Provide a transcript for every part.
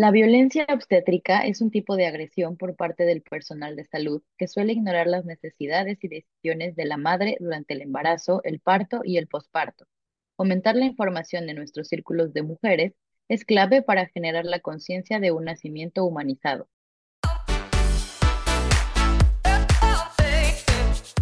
La violencia obstétrica es un tipo de agresión por parte del personal de salud que suele ignorar las necesidades y decisiones de la madre durante el embarazo, el parto y el posparto. Aumentar la información de nuestros círculos de mujeres es clave para generar la conciencia de un nacimiento humanizado.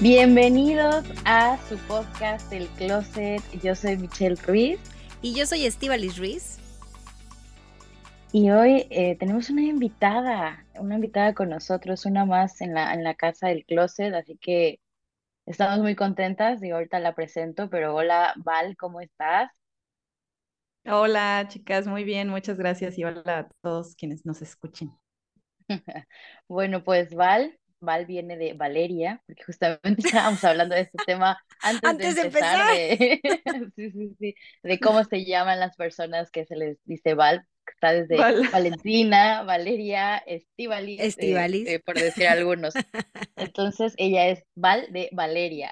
Bienvenidos a su podcast El Closet. Yo soy Michelle Ruiz. Y yo soy Estivalis Ruiz. Y hoy eh, tenemos una invitada, una invitada con nosotros, una más en la, en la casa del Closet, así que estamos muy contentas y ahorita la presento, pero hola Val, ¿cómo estás? Hola chicas, muy bien, muchas gracias y hola a todos quienes nos escuchen. Bueno, pues Val, Val viene de Valeria, porque justamente estábamos hablando de este tema antes, de empezar, De, sí, sí, sí, de cómo se llaman las personas que se les dice Val, está desde Valentina, Valeria, Estivalis, eh, eh, por decir algunos. Entonces, ella es Val de Valeria.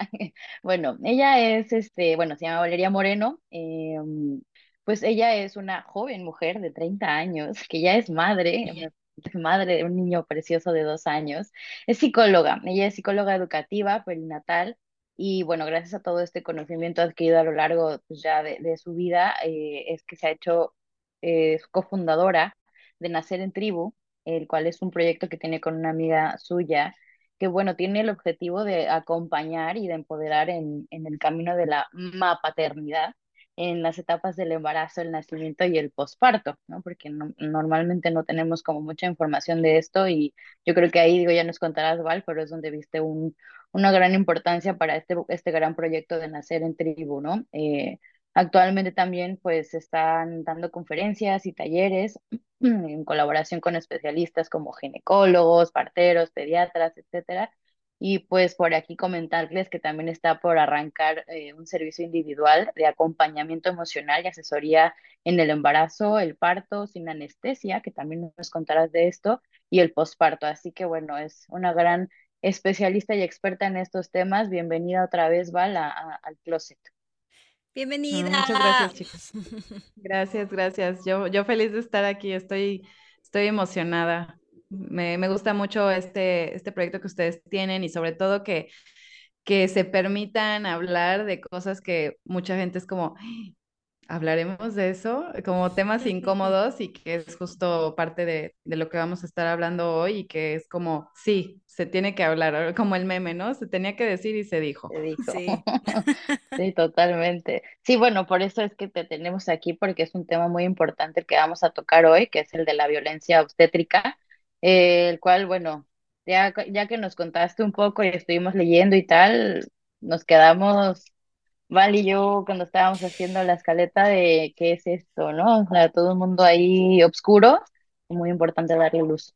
Bueno, ella es, este, bueno, se llama Valeria Moreno, em, pues ella es una joven mujer de 30 años, que ya es madre, madre de un niño precioso de dos años. Es psicóloga, ella es psicóloga educativa, perinatal, y bueno, gracias a todo este conocimiento adquirido a lo largo pues, ya de, su vida, eh, es que se ha hecho eh, cofundadora de Nacer en Tribu, el cual es un proyecto que tiene con una amiga suya, que bueno, tiene el objetivo de acompañar y de empoderar en, en el camino de la paternidad en las etapas del embarazo, el nacimiento y el posparto, ¿no? Porque normalmente no tenemos como mucha información de esto y yo creo que ahí, digo, ya nos contarás, Val, pero es donde viste un, una gran importancia para este, este gran proyecto de nacer en tribu, ¿no? Eh, actualmente también, pues, están dando conferencias y talleres en colaboración con especialistas como ginecólogos, parteros, pediatras, etcétera, y pues por aquí comentarles que también está por arrancar eh, un servicio individual de acompañamiento emocional y asesoría en el embarazo, el parto sin anestesia, que también nos contarás de esto, y el posparto. Así que bueno, es una gran especialista y experta en estos temas. Bienvenida otra vez, Val, al closet. Bienvenida. Muchas gracias, chicos. Gracias, gracias. Yo, yo feliz de estar aquí. Estoy, estoy emocionada. Me, me, gusta mucho este, este proyecto que ustedes tienen y sobre todo que, que se permitan hablar de cosas que mucha gente es como, hablaremos de eso, como temas incómodos y que es justo parte de, de, lo que vamos a estar hablando hoy y que es como, sí, se tiene que hablar, como el meme, ¿no? Se tenía que decir y se dijo. Se dijo. Sí. sí, totalmente. Sí, bueno, por eso es que te tenemos aquí porque es un tema muy importante que vamos a tocar hoy, que es el de la violencia obstétrica eh, el cual, bueno, ya, ya que nos contaste un poco y estuvimos leyendo y tal, nos quedamos, Val y yo, cuando estábamos haciendo la escaleta de qué es esto, ¿no? O sea, todo el mundo ahí oscuro, muy importante darle luz.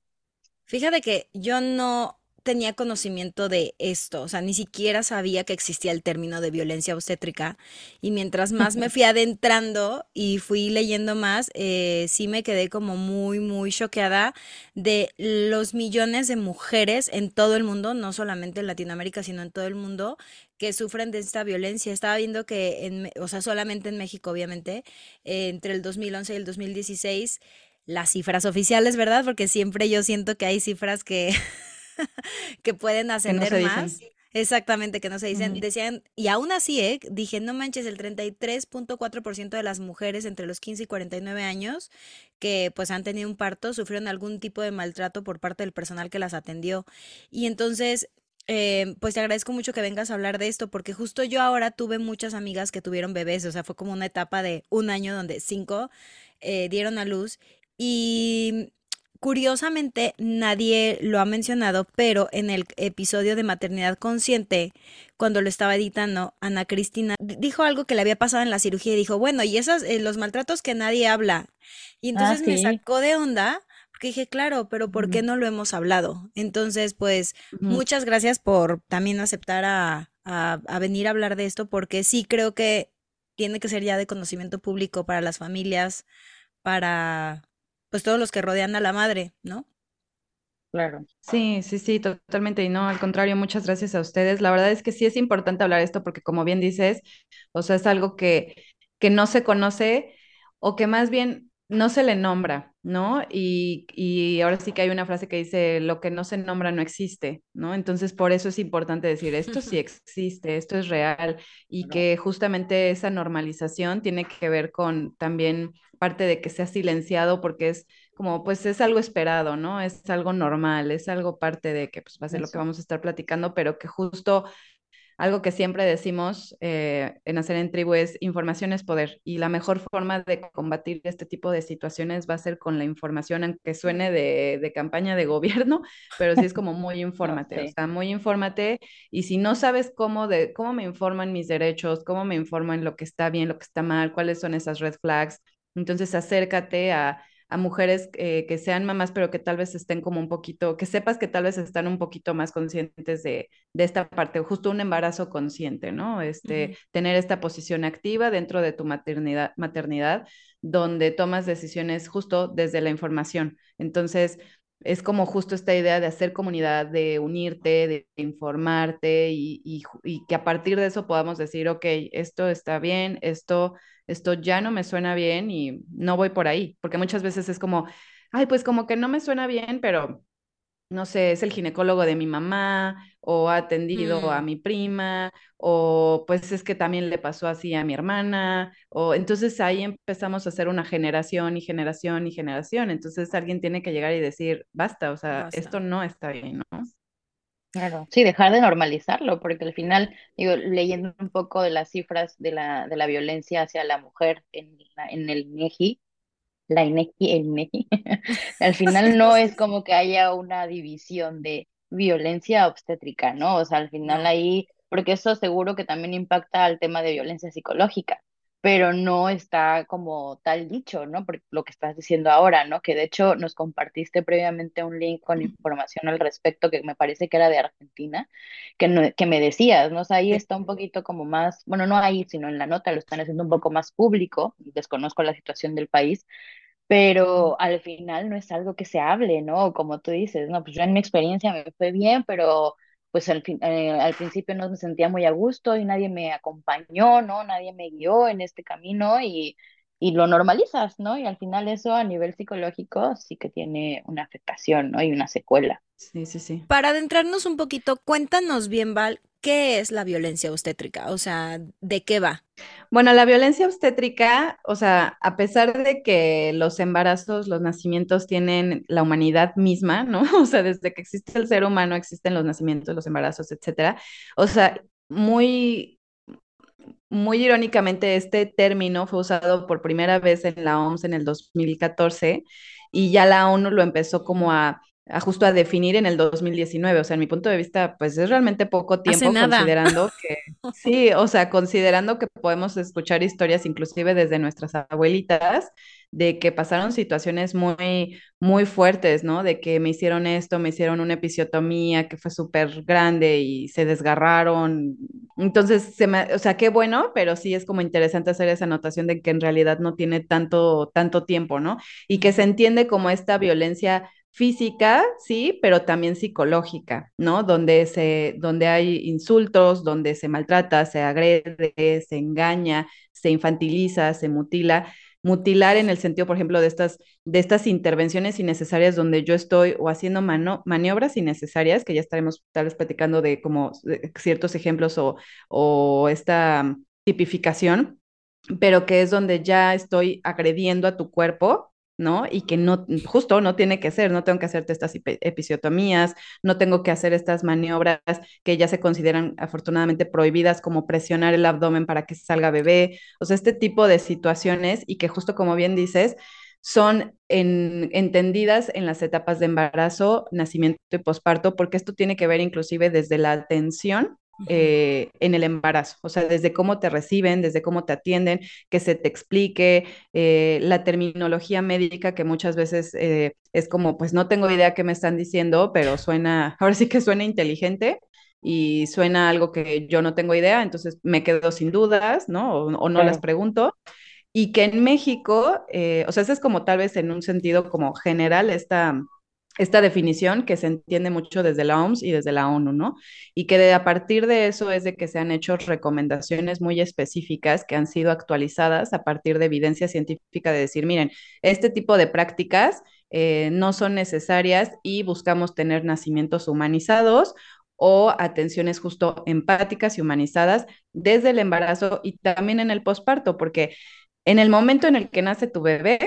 Fíjate que yo no, tenía conocimiento de esto, o sea, ni siquiera sabía que existía el término de violencia obstétrica. Y mientras más me fui adentrando y fui leyendo más, eh, sí me quedé como muy, muy choqueada de los millones de mujeres en todo el mundo, no solamente en Latinoamérica, sino en todo el mundo, que sufren de esta violencia. Estaba viendo que, en, o sea, solamente en México, obviamente, eh, entre el 2011 y el 2016, las cifras oficiales, ¿verdad? Porque siempre yo siento que hay cifras que... que pueden ascender más. Exactamente, que no se dicen. Decían, y aún así, ¿eh? dije, no manches, el 33.4% de las mujeres entre los 15 y 49 años que pues han tenido un parto sufrieron algún tipo de maltrato por parte del personal que las atendió. Y entonces, eh, pues te agradezco mucho que vengas a hablar de esto, porque justo yo ahora tuve muchas amigas que tuvieron bebés, o sea, fue como una etapa de un año donde cinco eh, dieron a luz. Y Curiosamente, nadie lo ha mencionado, pero en el episodio de Maternidad Consciente, cuando lo estaba editando, Ana Cristina dijo algo que le había pasado en la cirugía y dijo, bueno, y esos, eh, los maltratos que nadie habla. Y ah, entonces me sacó de onda, Porque dije, claro, pero ¿por qué no lo hemos hablado? Entonces, pues, muchas gracias por también aceptar a, a, venir a hablar de esto, porque sí creo que tiene que ser ya de conocimiento público para las familias, para, pues, todos los que rodean a la madre, ¿no? Claro. Sí, sí, sí, totalmente. Y no, al contrario, muchas gracias a ustedes. La verdad es que sí es importante hablar esto porque, como bien dices, o sea, es algo que, que no se conoce o que más bien no se le nombra, ¿no? Y, y, ahora sí que hay una frase que dice, lo que no se nombra no existe, ¿no? Entonces, por eso es importante decir, esto sí existe, esto es real, y que justamente esa normalización tiene que ver con también parte de que sea silenciado porque es como, pues es algo esperado, ¿no? Es algo normal, es algo parte de que pues va a ser lo que vamos a estar platicando, pero que justo algo que siempre decimos eh, en Hacer en Tribu es información es poder y la mejor forma de combatir este tipo de situaciones va a ser con la información, aunque suene de, campaña de gobierno, pero sí es como muy infórmate, o sea, muy infórmate y si no sabes cómo, de, cómo me informan mis derechos, cómo me informan lo que está bien, lo que está mal, cuáles son esas red flags, entonces acércate a a mujeres eh, que sean mamás, pero que tal vez estén como un poquito, que sepas que tal vez están un poquito más conscientes de, esta parte, justo un embarazo consciente, ¿no? Este, tener esta posición activa dentro de tu maternidad, maternidad, donde tomas decisiones justo desde la información. Entonces, es como justo esta idea de hacer comunidad, de unirte, de informarte y, y, que a partir de eso podamos decir, ok, esto está bien, esto esto ya no me suena bien y no voy por ahí, porque muchas veces es como, ay, pues como que no me suena bien, pero no sé, es el ginecólogo de mi mamá o ha atendido a mm. mi prima o pues es que también le pasó así a mi hermana o entonces ahí empezamos a hacer una generación y generación y generación, entonces alguien tiene que llegar y decir, basta, o sea, esto no está bien, ¿no? Claro, sí, dejar de normalizarlo, porque al final, digo, leyendo un poco de las cifras de la, de la violencia hacia la mujer en, en el INEGI, la INEGI, el INEGI, al final no es como que haya una división de violencia obstétrica, ¿no? O sea, al final ahí, porque eso seguro que también impacta al tema de violencia psicológica pero no está como tal dicho, ¿no? Por lo que estás diciendo ahora, ¿no? Que de hecho nos compartiste previamente un link con información al respecto que me parece que era de Argentina, que, que me decías, ¿no? O sea, ahí está un poquito como más, bueno, no ahí, sino en la nota lo están haciendo un poco más público, desconozco la situación del país, pero al final no es algo que se hable, ¿no? Como tú dices, no, pues yo en mi experiencia me fue bien, pero pues al, fin, eh, al principio no me sentía muy a gusto y nadie me acompañó, ¿no? Nadie me guió en este camino y, y lo normalizas, ¿no? Y al final eso a nivel psicológico sí que tiene una afectación, ¿no? Y una secuela. Sí, sí, sí. Para adentrarnos un poquito, cuéntanos bien, Val, ¿qué es la violencia obstétrica? O sea, ¿de qué va? Bueno, la violencia obstétrica, o sea, a pesar de que los embarazos, los nacimientos tienen la humanidad misma, ¿no? O sea, desde que existe el ser humano existen los nacimientos, los embarazos, etcétera. O sea, muy muy irónicamente, este término fue usado por primera vez en la OMS en el 2014 y ya la ONU lo empezó como a justo a definir en el 2019. O sea, en mi punto de vista, pues es realmente poco tiempo considerando que, sí, o sea, considerando que podemos escuchar historias inclusive desde nuestras abuelitas de que pasaron situaciones muy, muy fuertes, ¿no? De que me hicieron esto, me hicieron una episiotomía que fue súper grande y se desgarraron. Entonces, se me, o sea, qué bueno, pero sí es como interesante hacer esa anotación de que en realidad no tiene tanto, tanto tiempo, ¿no? Y que se entiende como esta violencia física, sí, pero también psicológica, ¿no? Donde, se, donde hay insultos, donde se maltrata, se agrede, se engaña, se infantiliza, se mutila. Mutilar en el sentido, por ejemplo, de estas, de estas intervenciones innecesarias donde yo estoy o haciendo maniobras innecesarias, que ya estaremos tal vez platicando de como ciertos ejemplos o, o esta tipificación, pero que es donde ya estoy agrediendo a tu cuerpo ¿no? Y que no, justo no tiene que ser, no tengo que hacerte estas episiotomías, no tengo que hacer estas maniobras que ya se consideran afortunadamente prohibidas, como presionar el abdomen para que salga bebé, o sea, este tipo de situaciones y que justo como bien dices, son entendidas en las etapas de embarazo, nacimiento y posparto, porque esto tiene que ver inclusive desde la atención eh, en el embarazo, o sea, desde cómo te reciben, desde cómo te atienden, que se te explique eh, la terminología médica que muchas veces eh, es como, pues no tengo idea qué me están diciendo, pero suena, ahora sí que suena inteligente y suena algo que yo no tengo idea, entonces me quedo sin dudas, ¿no? O, no las pregunto. Y que en México, o sea, eso es como tal vez en un sentido como general esta esta definición que se entiende mucho desde la OMS y desde la ONU, ¿no? Y que de, a partir de eso es de que se han hecho recomendaciones muy específicas que han sido actualizadas a partir de evidencia científica de decir, miren, este tipo de prácticas eh, no son necesarias y buscamos tener nacimientos humanizados o atenciones justo empáticas y humanizadas desde el embarazo y también en el posparto, porque en el momento en el que nace tu bebé,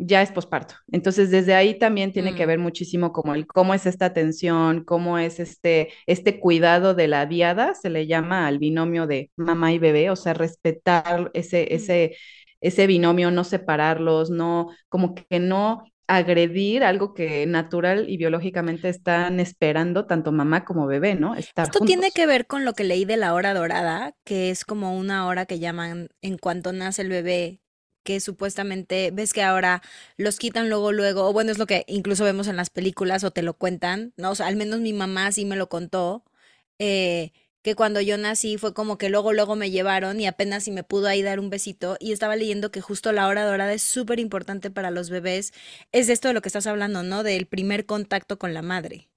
ya es posparto. Entonces, desde ahí también tiene que mm. ver muchísimo como el cómo es esta atención, cómo es este, este cuidado de la diada, se le llama al binomio de mamá y bebé, o sea, respetar ese, mm. ese, ese binomio, no separarlos, no, como que no agredir algo que natural y biológicamente están esperando tanto mamá como bebé, ¿no? Estar Esto tiene que ver con lo que leí de la hora dorada, que es como una hora que llaman en cuanto nace el bebé, que supuestamente ves que ahora los quitan luego, luego, o bueno, es lo que incluso vemos en las películas o te lo cuentan, ¿no? O sea, al menos mi mamá sí me lo contó, eh, que cuando yo nací fue como que luego, luego me llevaron y apenas si me pudo ahí dar un besito y estaba leyendo que justo la hora dorada es súper importante para los bebés. Es esto de lo que estás hablando, ¿no? Del primer contacto con la madre.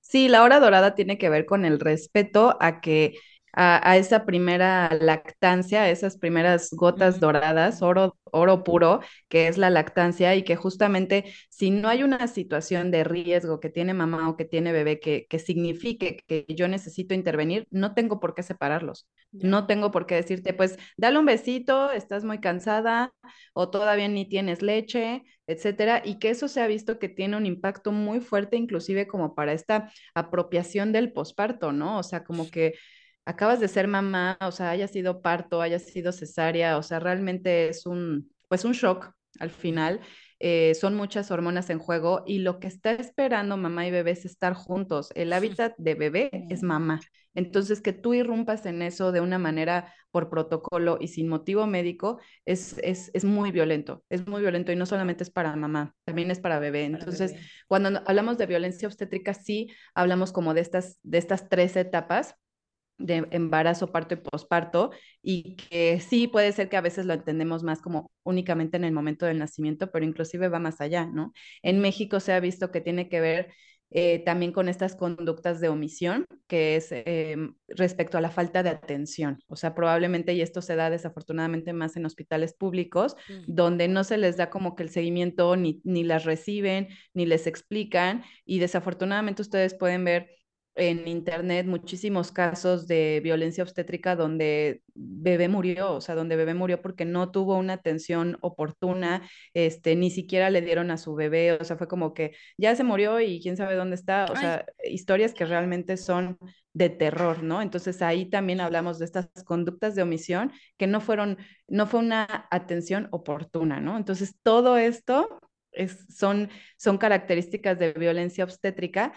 Sí, la hora dorada tiene que ver con el respeto a que a, esa primera lactancia, a esas primeras gotas doradas, oro, oro puro, que es la lactancia y que justamente si no hay una situación de riesgo que tiene mamá o que tiene bebé que, que signifique que yo necesito intervenir, no tengo por qué separarlos. No tengo por qué decirte, pues, dale un besito, estás muy cansada o todavía ni tienes leche, etcétera, y que eso se ha visto que tiene un impacto muy fuerte, inclusive como para esta apropiación del posparto, ¿no? O sea, como que acabas de ser mamá, o sea, haya sido parto, haya sido cesárea, o sea, realmente es un, pues un shock al final. Eh, son muchas hormonas en juego y lo que está esperando mamá y bebé es estar juntos. El hábitat de bebé es mamá. Entonces, que tú irrumpas en eso de una manera por protocolo y sin motivo médico es, es, es muy violento, es muy violento y no solamente es para mamá, también es para bebé. Entonces, cuando hablamos de violencia obstétrica, sí hablamos como de estas, de estas tres etapas de embarazo, parto y posparto, y que sí puede ser que a veces lo entendemos más como únicamente en el momento del nacimiento, pero inclusive va más allá, ¿no? En México se ha visto que tiene que ver eh, también con estas conductas de omisión, que es em, respecto a la falta de atención. O sea, probablemente, y esto se da desafortunadamente más en hospitales públicos, mm. donde no se les da como que el seguimiento, ni, ni las reciben, ni les explican, y desafortunadamente ustedes pueden ver en internet muchísimos casos de violencia obstétrica donde bebé murió, o sea, donde bebé murió porque no tuvo una atención oportuna, este, ni siquiera le dieron a su bebé, o sea, fue como que ya se murió y quién sabe dónde está, o sea, historias que realmente son de terror, ¿no? Entonces ahí también hablamos de estas conductas de omisión que no fueron, no fue una atención oportuna, ¿no? Entonces todo esto es, son, son características de violencia obstétrica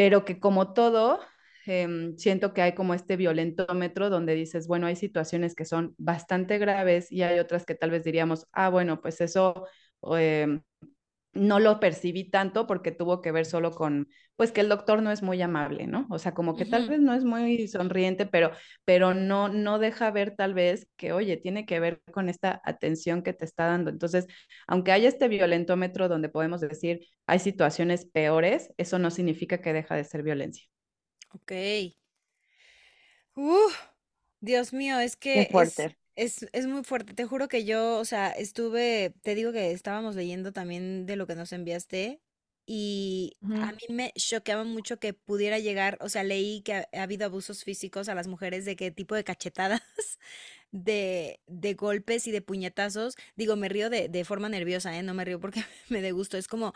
pero que como todo, em, siento que hay como este violentómetro donde dices, bueno, hay situaciones que son bastante graves y hay otras que tal vez diríamos, ah, bueno, pues eso em, no lo percibí tanto porque tuvo que ver solo con, pues que el doctor no es muy amable, ¿no? O sea, como que tal vez no es muy sonriente, pero, pero no, no deja ver tal vez que, oye, tiene que ver con esta atención que te está dando. Entonces, aunque haya este violentómetro donde podemos decir hay situaciones peores, eso no significa que deja de ser violencia. Ok. Uh, Dios mío, es que fuerte. Es, es muy fuerte, te juro que yo, o sea, estuve, te digo que estábamos leyendo también de lo que nos enviaste y a mí me choqueaba mucho que pudiera llegar, o sea, leí que ha, habido abusos físicos a las mujeres de qué tipo de cachetadas, de, de golpes y de puñetazos. Digo, me río de, de forma nerviosa, ¿eh? No me río porque me de gusto, es como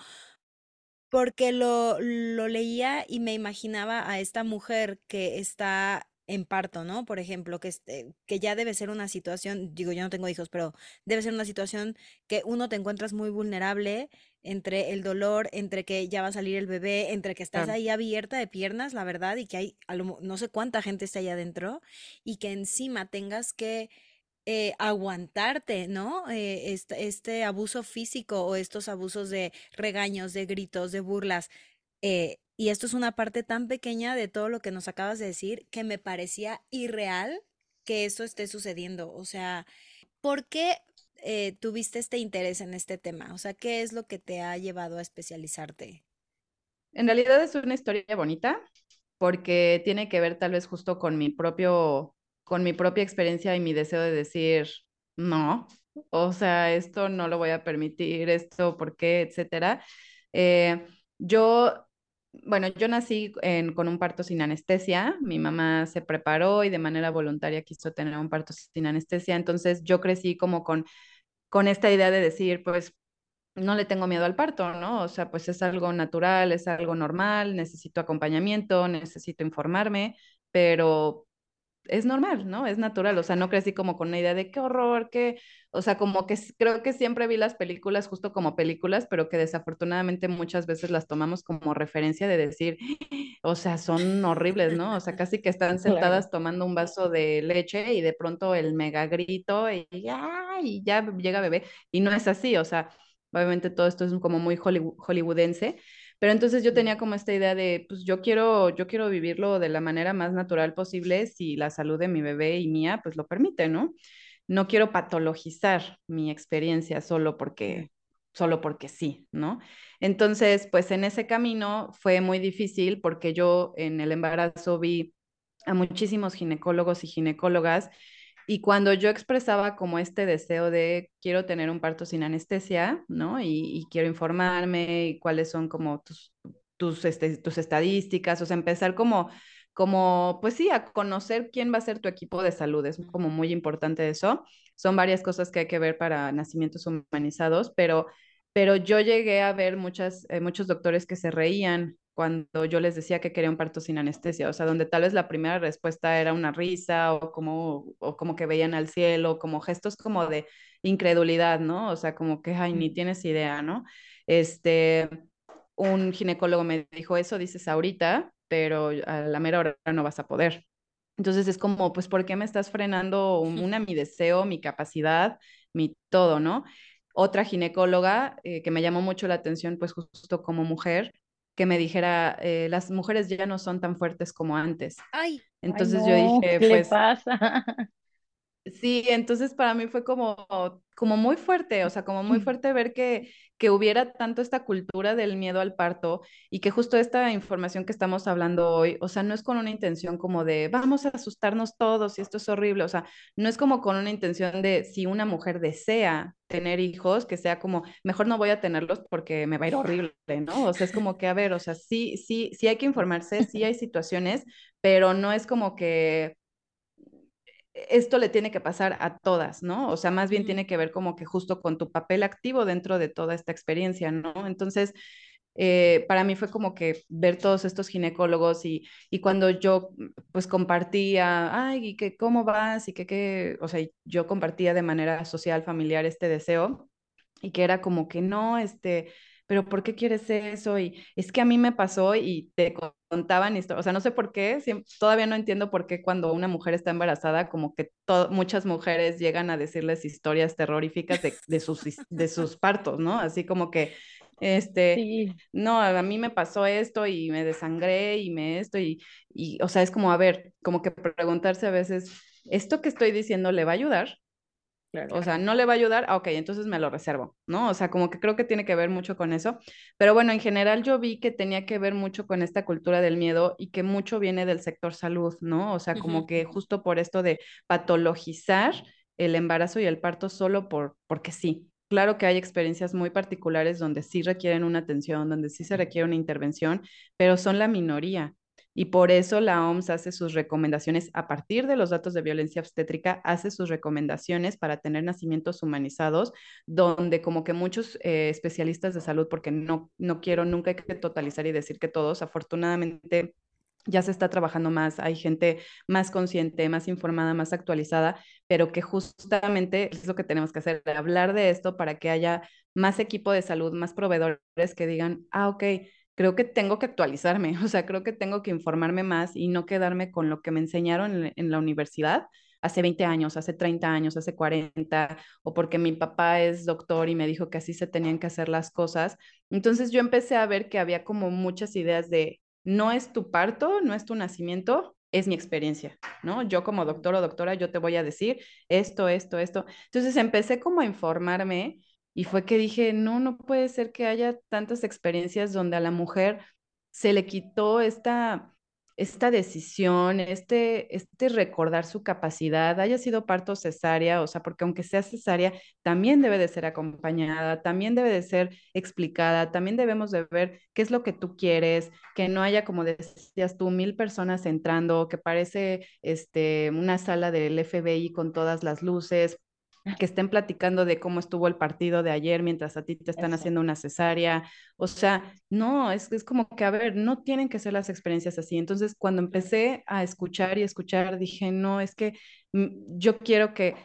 porque lo, lo leía y me imaginaba a esta mujer que está en parto, ¿no? Por ejemplo, que, este, que ya debe ser una situación, digo, yo no tengo hijos, pero debe ser una situación que uno te encuentras muy vulnerable entre el dolor, entre que ya va a salir el bebé, entre que estás ahí abierta de piernas, la verdad, y que hay no sé cuánta gente está ahí adentro, y que encima tengas que eh, aguantarte, ¿no? Eh, este, este, abuso físico o estos abusos de regaños, de gritos, de burlas. Eh, y esto es una parte tan pequeña de todo lo que nos acabas de decir que me parecía irreal que esto esté sucediendo. O sea, ¿por qué eh, tuviste este interés en este tema? O sea, ¿qué es lo que te ha llevado a especializarte? En realidad es una historia bonita porque tiene que ver tal vez justo con mi propio, con mi propia experiencia y mi deseo de decir, no, o sea, esto no lo voy a permitir, esto, ¿por qué? Etcétera. Eh, yo bueno, yo nací con un parto sin anestesia, mi mamá se preparó y de manera voluntaria quiso tener un parto sin anestesia, entonces yo crecí como con, con esta idea de decir, pues no le tengo miedo al parto, ¿no? O sea, pues es algo natural, es algo normal, necesito acompañamiento, necesito informarme, pero es normal, ¿no? Es natural, o sea, no crecí como con una idea de qué horror, qué, o sea, como que creo que siempre vi las películas justo como películas, pero que desafortunadamente muchas veces las tomamos como referencia de decir, o sea, son horribles, ¿no? O sea, casi que están sentadas tomando un vaso de leche y de pronto el mega grito y, y ya llega bebé, y no es así, o sea, obviamente todo esto es como muy hollywoodense, pero entonces yo tenía como esta idea de, pues yo quiero, yo quiero vivirlo de la manera más natural posible si la salud de mi bebé y mía pues lo permite, ¿no? No quiero patologizar mi experiencia solo porque, solo porque sí, ¿no? Entonces, pues en ese camino fue muy difícil porque yo en el embarazo vi a muchísimos ginecólogos y ginecólogas y cuando yo expresaba como este deseo de quiero tener un parto sin anestesia, ¿no? Y, quiero informarme cuáles son como tus, tus, este, tus estadísticas, o sea, empezar como, como, pues sí, a conocer quién va a ser tu equipo de salud, es como muy importante eso. Son varias cosas que hay que ver para nacimientos humanizados, pero, pero yo llegué a ver muchas, eh, muchos doctores que se reían cuando yo les decía que quería un parto sin anestesia, o sea, donde tal vez la primera respuesta era una risa o como, o como que veían al cielo, como gestos como de incredulidad, ¿no? O sea, como que, ay, ni tienes idea, ¿no? Este, un ginecólogo me dijo eso, dices ahorita, pero a la mera hora no vas a poder. Entonces es como, pues, ¿por qué me estás frenando una, mi deseo, mi capacidad, mi todo, ¿no? Otra ginecóloga eh, que me llamó mucho la atención, pues justo como mujer, que me dijera, eh, las mujeres ya no son tan fuertes como antes. Ay, entonces yo dije, ¿qué pues... Le pasa? Sí, entonces para mí fue como, como muy fuerte, o sea, como muy fuerte ver que, que hubiera tanto esta cultura del miedo al parto y que justo esta información que estamos hablando hoy, o sea, no es con una intención como de vamos a asustarnos todos y esto es horrible, o sea, no es como con una intención de si una mujer desea tener hijos, que sea como, mejor no voy a tenerlos porque me va a ir horrible, ¿no? O sea, es como que, a ver, o sea, sí, sí, sí hay que informarse, sí hay situaciones, pero no es como que esto le tiene que pasar a todas, ¿no? O sea, más bien tiene que ver como que justo con tu papel activo dentro de toda esta experiencia, ¿no? Entonces, eh, para mí fue como que ver todos estos ginecólogos y, y cuando yo pues compartía, ay, ¿y que cómo vas? Y que, qué, o sea, yo compartía de manera social, familiar este deseo y que era como que no, este, pero ¿por qué quieres eso? Y es que a mí me pasó y te contaban esto, o sea, no sé por qué, todavía no entiendo por qué cuando una mujer está embarazada, como que muchas mujeres llegan a decirles historias terroríficas de, sus, de sus partos, ¿no? Así como que, este, no, a mí me pasó esto y me desangré y me esto y, y, o sea, es como, a ver, como que preguntarse a veces, ¿esto que estoy diciendo le va a ayudar? O sea, no le va a ayudar, ah, ok, entonces me lo reservo, ¿no? O sea, como que creo que tiene que ver mucho con eso. Pero bueno, en general yo vi que tenía que ver mucho con esta cultura del miedo y que mucho viene del sector salud, ¿no? O sea, como que justo por esto de patologizar el embarazo y el parto solo por, porque sí. Claro que hay experiencias muy particulares donde sí requieren una atención, donde sí se requiere una intervención, pero son la minoría. Y por eso la OMS hace sus recomendaciones a partir de los datos de violencia obstétrica, hace sus recomendaciones para tener nacimientos humanizados, donde como que muchos eh, especialistas de salud, porque no, no quiero nunca que totalizar y decir que todos, afortunadamente ya se está trabajando más, hay gente más consciente, más informada, más actualizada, pero que justamente es lo que tenemos que hacer, hablar de esto para que haya más equipo de salud, más proveedores que digan, ah, ok, creo que tengo que actualizarme, o sea, creo que tengo que informarme más y no quedarme con lo que me enseñaron en, la universidad hace 20 años, hace 30 años, hace 40, o porque mi papá es doctor y me dijo que así se tenían que hacer las cosas. Entonces yo empecé a ver que había como muchas ideas de, no es tu parto, no es tu nacimiento, es mi experiencia, ¿no? Yo como doctor o doctora, yo te voy a decir esto, esto, esto. Entonces empecé como a informarme y fue que dije, no, no puede ser que haya tantas experiencias donde a la mujer se le quitó esta esta decisión, este, este recordar su capacidad, haya sido parto cesárea, o sea, porque aunque sea cesárea, también debe de ser acompañada, también debe de ser explicada, también debemos de ver qué es lo que tú quieres, que no haya, como decías tú, mil personas entrando, que parece este, una sala del FBI con todas las luces, que estén platicando de cómo estuvo el partido de ayer mientras a ti te están haciendo una cesárea. O sea, no, es, es como que, a ver, no tienen que ser las experiencias así. Entonces, cuando empecé a escuchar y escuchar, dije, no, es que mm, yo quiero que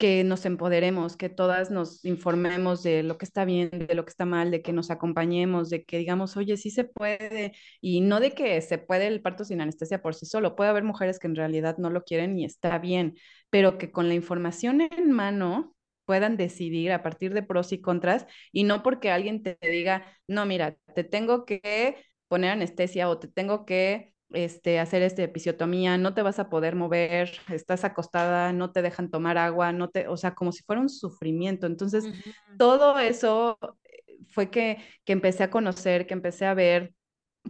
que nos empoderemos, que todas nos informemos de lo que está bien, de lo que está mal, de que nos acompañemos, de que digamos, oye, sí se puede, y no de que se puede el parto sin anestesia por sí solo, puede haber mujeres que en realidad no lo quieren y está bien, pero que con la información en mano puedan decidir a partir de pros y contras y no porque alguien te diga, no, mira, te tengo que poner anestesia o te tengo que este, hacer este episiotomía, no te vas a poder mover, estás acostada, no te dejan tomar agua, no te, o sea, como si fuera un sufrimiento. Entonces, todo eso eh, fue que, que empecé a conocer, que empecé a ver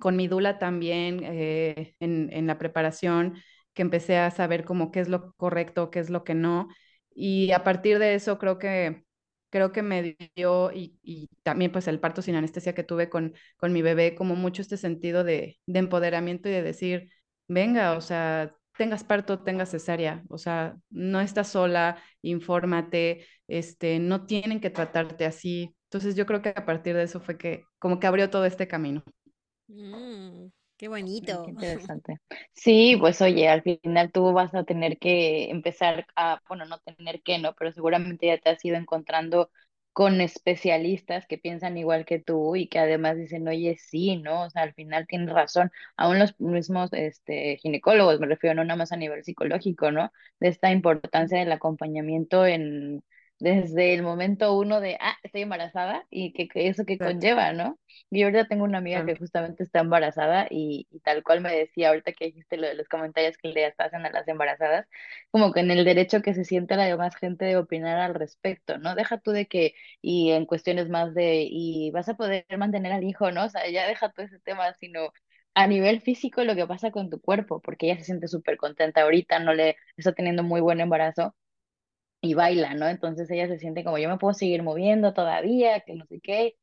con mi dula también eh, en, en la preparación, que empecé a saber como qué es lo correcto, qué es lo que no. Y a partir de eso creo que creo que me dio, y, y, también pues el parto sin anestesia que tuve con, con mi bebé, como mucho este sentido de, de empoderamiento y de decir, venga, o sea, tengas parto, tengas cesárea, o sea, no estás sola, infórmate, este, no tienen que tratarte así. Entonces yo creo que a partir de eso fue que como que abrió todo este camino. Mm. Qué bonito. Qué interesante. Sí, pues oye, al final tú vas a tener que empezar a, bueno, no tener que, ¿no? Pero seguramente ya te has ido encontrando con especialistas que piensan igual que tú y que además dicen, oye, sí, ¿no? O sea, al final tienes razón. Aún los mismos este, ginecólogos, me refiero no nada más a nivel psicológico, ¿no? De esta importancia del acompañamiento en desde el momento uno de, ah, estoy embarazada y que, eso que conlleva, ¿no? Y ahorita tengo una amiga que justamente está embarazada y, tal cual me decía ahorita que dijiste lo de los comentarios que le hacen a las embarazadas, como que en el derecho que se siente la demás gente de opinar al respecto, ¿no? Deja tú de que, y en cuestiones más de, y vas a poder mantener al hijo, ¿no? O sea, ya deja todo ese tema, sino a nivel físico lo que pasa con tu cuerpo, porque ella se siente súper contenta ahorita, no le está teniendo muy buen embarazo y baila, ¿no? Entonces ella se siente como yo me puedo seguir moviendo todavía, que no sé qué,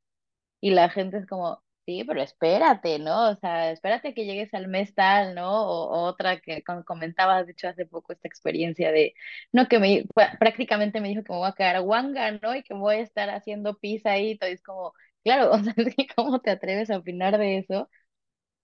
y la gente es como, sí, pero espérate, ¿no? O sea, espérate que llegues al mes tal, ¿no? O, otra que comentabas, de hecho, hace poco esta experiencia de, no, que me, prácticamente me dijo que me voy a quedar guanga, ¿no? Y que voy a estar haciendo pizza ahí, todo, es como, claro, o sea, ¿cómo te atreves a opinar de eso?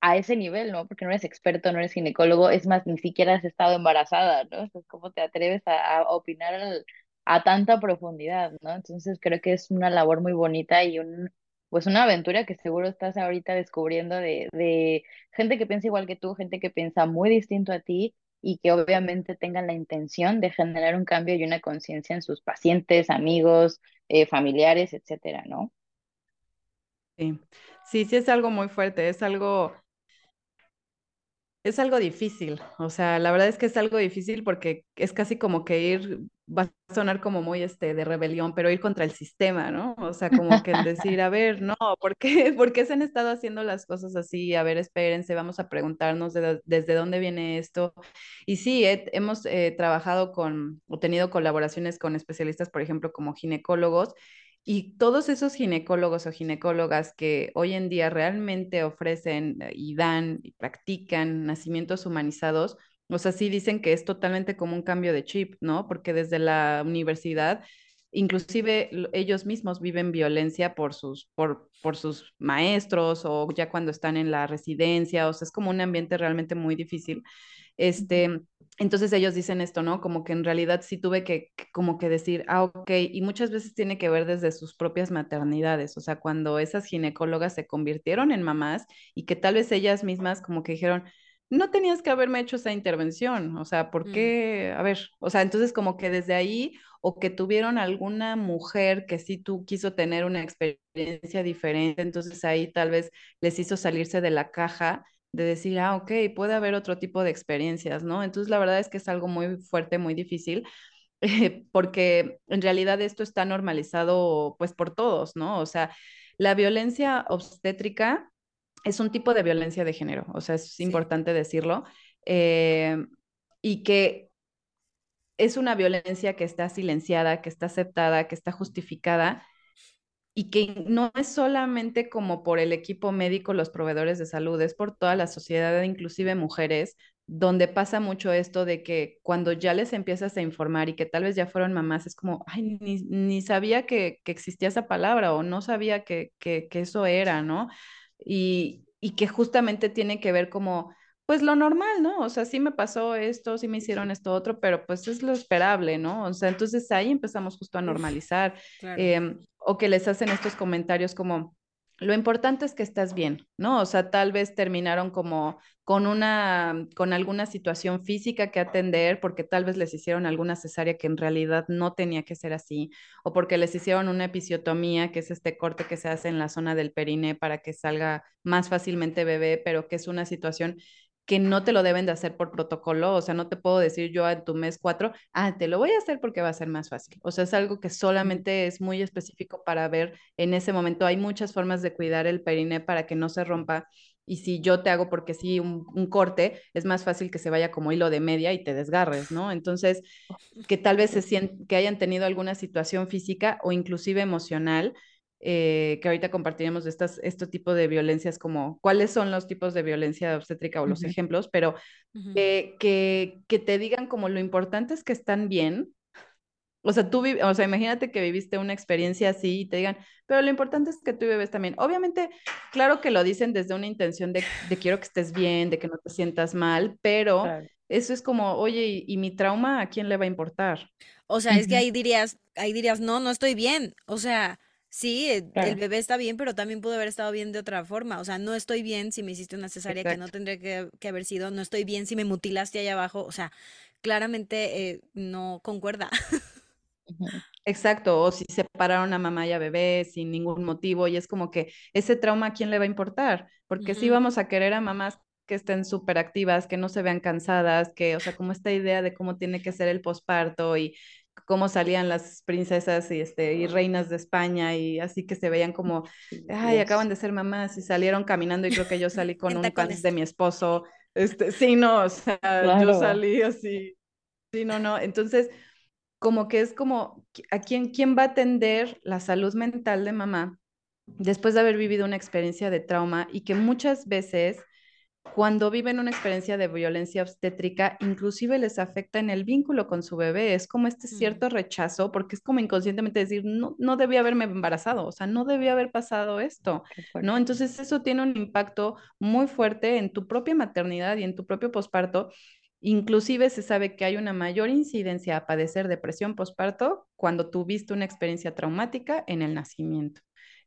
A ese nivel, ¿no? Porque no eres experto, no eres ginecólogo, es más, ni siquiera has estado embarazada, ¿no? Entonces, ¿cómo te atreves a, opinar a tanta profundidad, ¿no? Entonces, creo que es una labor muy bonita y un, pues una aventura que seguro estás ahorita descubriendo de, de gente que piensa igual que tú, gente que piensa muy distinto a ti y que obviamente tengan la intención de generar un cambio y una conciencia en sus pacientes, amigos, eh, familiares, etcétera, ¿no? Sí. sí, sí es algo muy fuerte, es algo es algo difícil, o sea, la verdad es que es algo difícil porque es casi como que ir, va a sonar como muy este de rebelión, pero ir contra el sistema, ¿no? O sea, como que decir, a ver, no, ¿por qué, ¿por qué se han estado haciendo las cosas así? A ver, espérense, vamos a preguntarnos desde dónde viene esto. Y sí, hemos eh, trabajado con, o tenido colaboraciones con especialistas, por ejemplo, como ginecólogos, y todos esos ginecólogos o ginecólogas que hoy en día realmente ofrecen eh, y dan y practican nacimientos humanizados, o sea, sí dicen que es totalmente como un cambio de chip, ¿no? Porque desde la universidad inclusive ellos mismos viven violencia por sus, por, por sus maestros o ya cuando están en la residencia, o sea, es como un ambiente realmente muy difícil. Este, entonces ellos dicen esto, ¿no? Como que en realidad sí tuve que, como que decir, ah, ok, y muchas veces tiene que ver desde sus propias maternidades, o sea, cuando esas ginecólogas se convirtieron en mamás y que tal vez ellas mismas como que dijeron, no tenías que haberme hecho esa intervención, o sea, ¿por mm. qué? A ver, o sea, entonces como que desde ahí, o que tuvieron alguna mujer que sí tú quiso tener una experiencia diferente, entonces ahí tal vez les hizo salirse de la caja de decir, ah, ok, puede haber otro tipo de experiencias, ¿no? Entonces la verdad es que es algo muy fuerte, muy difícil. porque en realidad esto está normalizado pues por todos, ¿no? O sea, la violencia obstétrica es un tipo de violencia de género, o sea, es importante decirlo, eh, y que es una violencia que está silenciada, que está aceptada, que está justificada y que no es solamente como por el equipo médico, los proveedores de salud, es por toda la sociedad, inclusive mujeres, donde pasa mucho esto de que cuando ya les empiezas a informar y que tal vez ya fueron mamás, es como, ay, ni, sabía que, existía esa palabra o no sabía que, que, que eso era, ¿no? y, que justamente tiene que ver como, pues lo normal, ¿no? O sea, sí me pasó esto, sí me hicieron esto otro, pero pues es lo esperable, ¿no? O sea, entonces ahí empezamos justo a normalizar em, o que les hacen estos comentarios como, lo importante es que estás bien, ¿no? O sea, tal vez terminaron como con una, con alguna situación física que atender, porque tal vez les hicieron alguna cesárea que en realidad no tenía que ser así, o porque les hicieron una episiotomía, que es este corte que se hace en la zona del perine para que salga más fácilmente bebé, pero que es una situación que no te lo deben de hacer por protocolo, o sea, no te puedo decir yo en tu mes cuatro, ah, te lo voy a hacer porque va a ser más fácil. O sea, es algo que solamente es muy específico para ver en ese momento. Hay muchas formas de cuidar el periné para que no se rompa. Y si yo te hago porque sí un, un corte, es más fácil que se vaya como hilo de media y te desgarres, ¿no? Entonces, que tal vez se sienten, que hayan tenido alguna situación física o inclusive emocional eh, que ahorita compartiremos estas, este tipo de violencias, como cuáles son los tipos de violencia obstétrica o los ejemplos, pero que, que te digan como lo importante es que están bien. O sea, tú, o sea, imagínate que viviste una experiencia así y te digan, pero lo importante es que tú bebes también. Obviamente, claro que lo dicen desde una intención de, de quiero que estés bien, de que no te sientas mal, pero eso es como, oye, ¿y, ¿y, mi trauma a quién le va a importar? O sea, es que ahí dirías, ahí dirías, no, no estoy bien. O sea, Sí, eh, el bebé está bien, pero también pudo haber estado bien de otra forma. O sea, no estoy bien si me hiciste una cesárea que no tendría que, haber sido, no estoy bien si me mutilaste allá abajo. O sea, claramente eh, no concuerda. Exacto, o si separaron a mamá y a bebé sin ningún motivo, y es como que ese trauma a quién le va a importar, porque sí vamos a querer a mamás que estén súper activas, que no se vean cansadas, que, o sea, como esta idea de cómo tiene que ser el posparto y cómo salían las princesas y, este, y reinas de España y así que se veían como, ay, acaban de ser mamás y salieron caminando y creo que yo salí con un pants de mi esposo. Este, sí, no, o sea, yo salí así. Sí, no, no. Entonces, como que es como, ¿a quién, quién va a atender la salud mental de mamá después de haber vivido una experiencia de trauma y que muchas veces cuando viven una experiencia de violencia obstétrica, inclusive les afecta en el vínculo con su bebé. Es como este cierto rechazo, porque es como inconscientemente decir, no, no debía haberme embarazado, o sea, no debía haber pasado esto, ¿no? Entonces eso tiene un impacto muy fuerte en tu propia maternidad y en tu propio posparto. Inclusive se sabe que hay una mayor incidencia a padecer depresión posparto cuando tuviste una experiencia traumática en el nacimiento.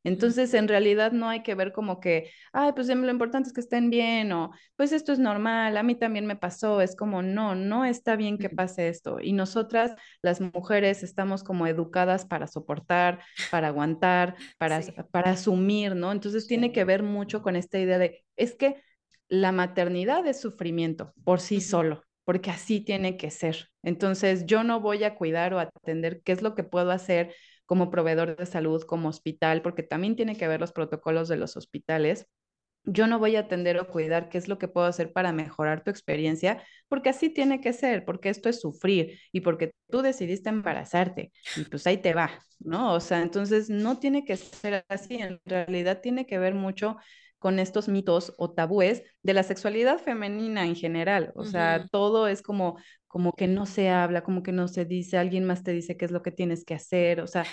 Entonces, en realidad no hay que ver como que, ay, pues lo importante es que estén bien o pues esto es normal, a mí también me pasó, es como, no, no está bien que pase esto. Y nosotras, las mujeres, estamos como educadas para soportar, para aguantar, para, para asumir, ¿no? Entonces tiene que ver mucho con esta idea de, es que la maternidad es sufrimiento por sí solo porque así tiene que ser. Entonces, yo no voy a cuidar o atender qué es lo que puedo hacer como proveedor de salud, como hospital, porque también tiene que ver los protocolos de los hospitales. Yo no voy a atender o cuidar qué es lo que puedo hacer para mejorar tu experiencia, porque así tiene que ser, porque esto es sufrir y porque tú decidiste embarazarte y pues ahí te va, ¿no? O sea, entonces no tiene que ser así, en realidad tiene que ver mucho con estos mitos o tabúes de la sexualidad femenina en general. O sea, todo es como, como que no se habla, como que no se dice, alguien más te dice qué es lo que tienes que hacer. O sea,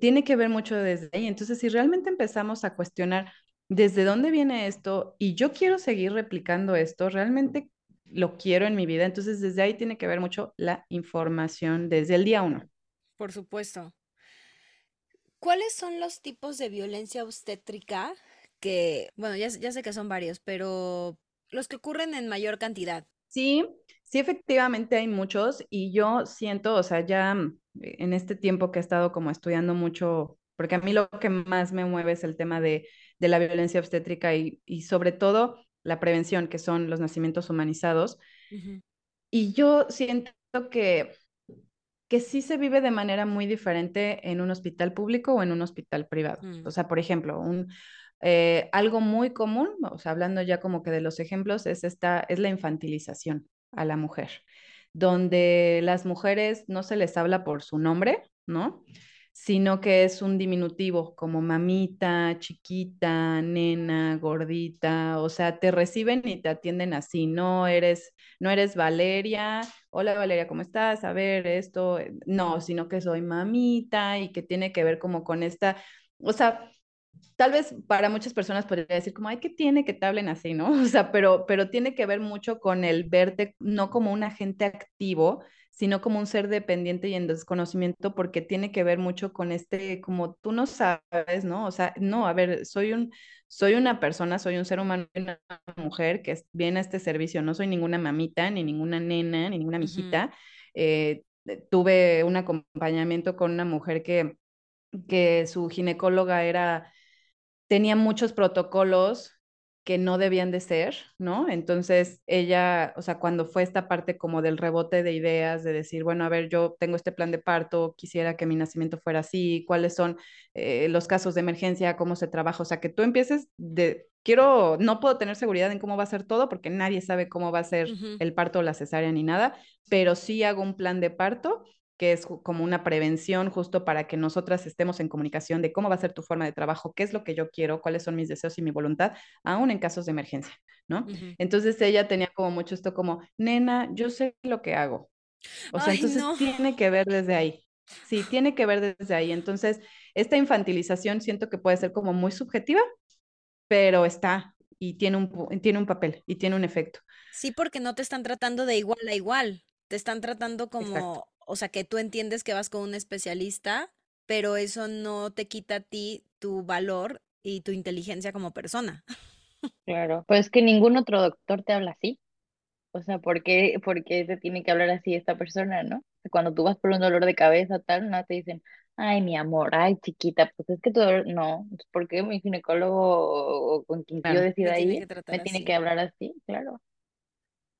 tiene que ver mucho desde ahí. Entonces, si realmente empezamos a cuestionar desde dónde viene esto y yo quiero seguir replicando esto, realmente lo quiero en mi vida. Entonces, desde ahí tiene que ver mucho la información desde el día uno. Por supuesto. ¿Cuáles son los tipos de violencia obstétrica que, bueno, ya, ya sé que son varios, pero los que ocurren en mayor cantidad? Sí, sí, efectivamente hay muchos y yo siento, o sea, ya mm, en este tiempo que he estado como estudiando mucho, porque a mí lo que más me mueve es el tema de, de la violencia obstétrica y, y sobre todo la prevención, que son los nacimientos humanizados. Y yo siento que, que sí se vive de manera muy diferente en un hospital público o en un hospital privado. Mm. O sea, por ejemplo, un, eh, algo muy común, o sea, hablando ya como que de los ejemplos, es, esta, es la infantilización a la mujer, donde las mujeres no se les habla por su nombre, ¿no? sino que es un diminutivo como mamita, chiquita, nena, gordita, o sea, te reciben y te atienden así, no eres, no eres Valeria, hola Valeria, ¿cómo estás? A ver, esto, no, sino que soy mamita y que tiene que ver como con esta, o sea, tal vez para muchas personas podría decir como, ay, ¿qué tiene que te hablen así, no? O sea, pero, pero tiene que ver mucho con el verte no como un agente activo, sino como un ser dependiente y en desconocimiento, porque tiene que ver mucho con este, como tú no sabes, ¿no? O sea, no, a ver, soy un, soy una persona, soy un ser humano, una mujer que viene a este servicio, no soy ninguna mamita, ni ninguna nena, ni ninguna mijita. Eh, tuve un acompañamiento con una mujer que, que su ginecóloga era, tenía muchos protocolos que no debían de ser, ¿no? Entonces ella, o sea, cuando fue esta parte como del rebote de ideas, de decir, bueno, a ver, yo tengo este plan de parto, quisiera que mi nacimiento fuera así, cuáles son eh, los casos de emergencia, cómo se trabaja, o sea, que tú empieces de, quiero, no puedo tener seguridad en cómo va a ser todo, porque nadie sabe cómo va a ser el parto o la cesárea ni nada, pero sí hago un plan de parto que es como una prevención justo para que nosotras estemos en comunicación de cómo va a ser tu forma de trabajo, qué es lo que yo quiero, cuáles son mis deseos y mi voluntad, aún en casos de emergencia, ¿no? Entonces ella tenía como mucho esto como, nena, yo sé lo que hago. O sea, entonces tiene que ver desde ahí. Sí, tiene que ver desde ahí. Entonces, esta infantilización siento que puede ser como muy subjetiva, pero está y tiene un, tiene un papel y tiene un efecto. Sí, porque no te están tratando de igual a igual, te están tratando como o sea, que tú entiendes que vas con un especialista, pero eso no te quita a ti tu valor y tu inteligencia como persona. Claro, pues que ningún otro doctor te habla así. O sea, ¿por qué, por qué te tiene que hablar así esta persona, no? Cuando tú vas por un dolor de cabeza, tal, no te dicen, ay, mi amor, ay, chiquita, pues es que tu dolor, no, pues, ¿por qué mi ginecólogo o con quien yo decida ahí me tiene que hablar así? Claro.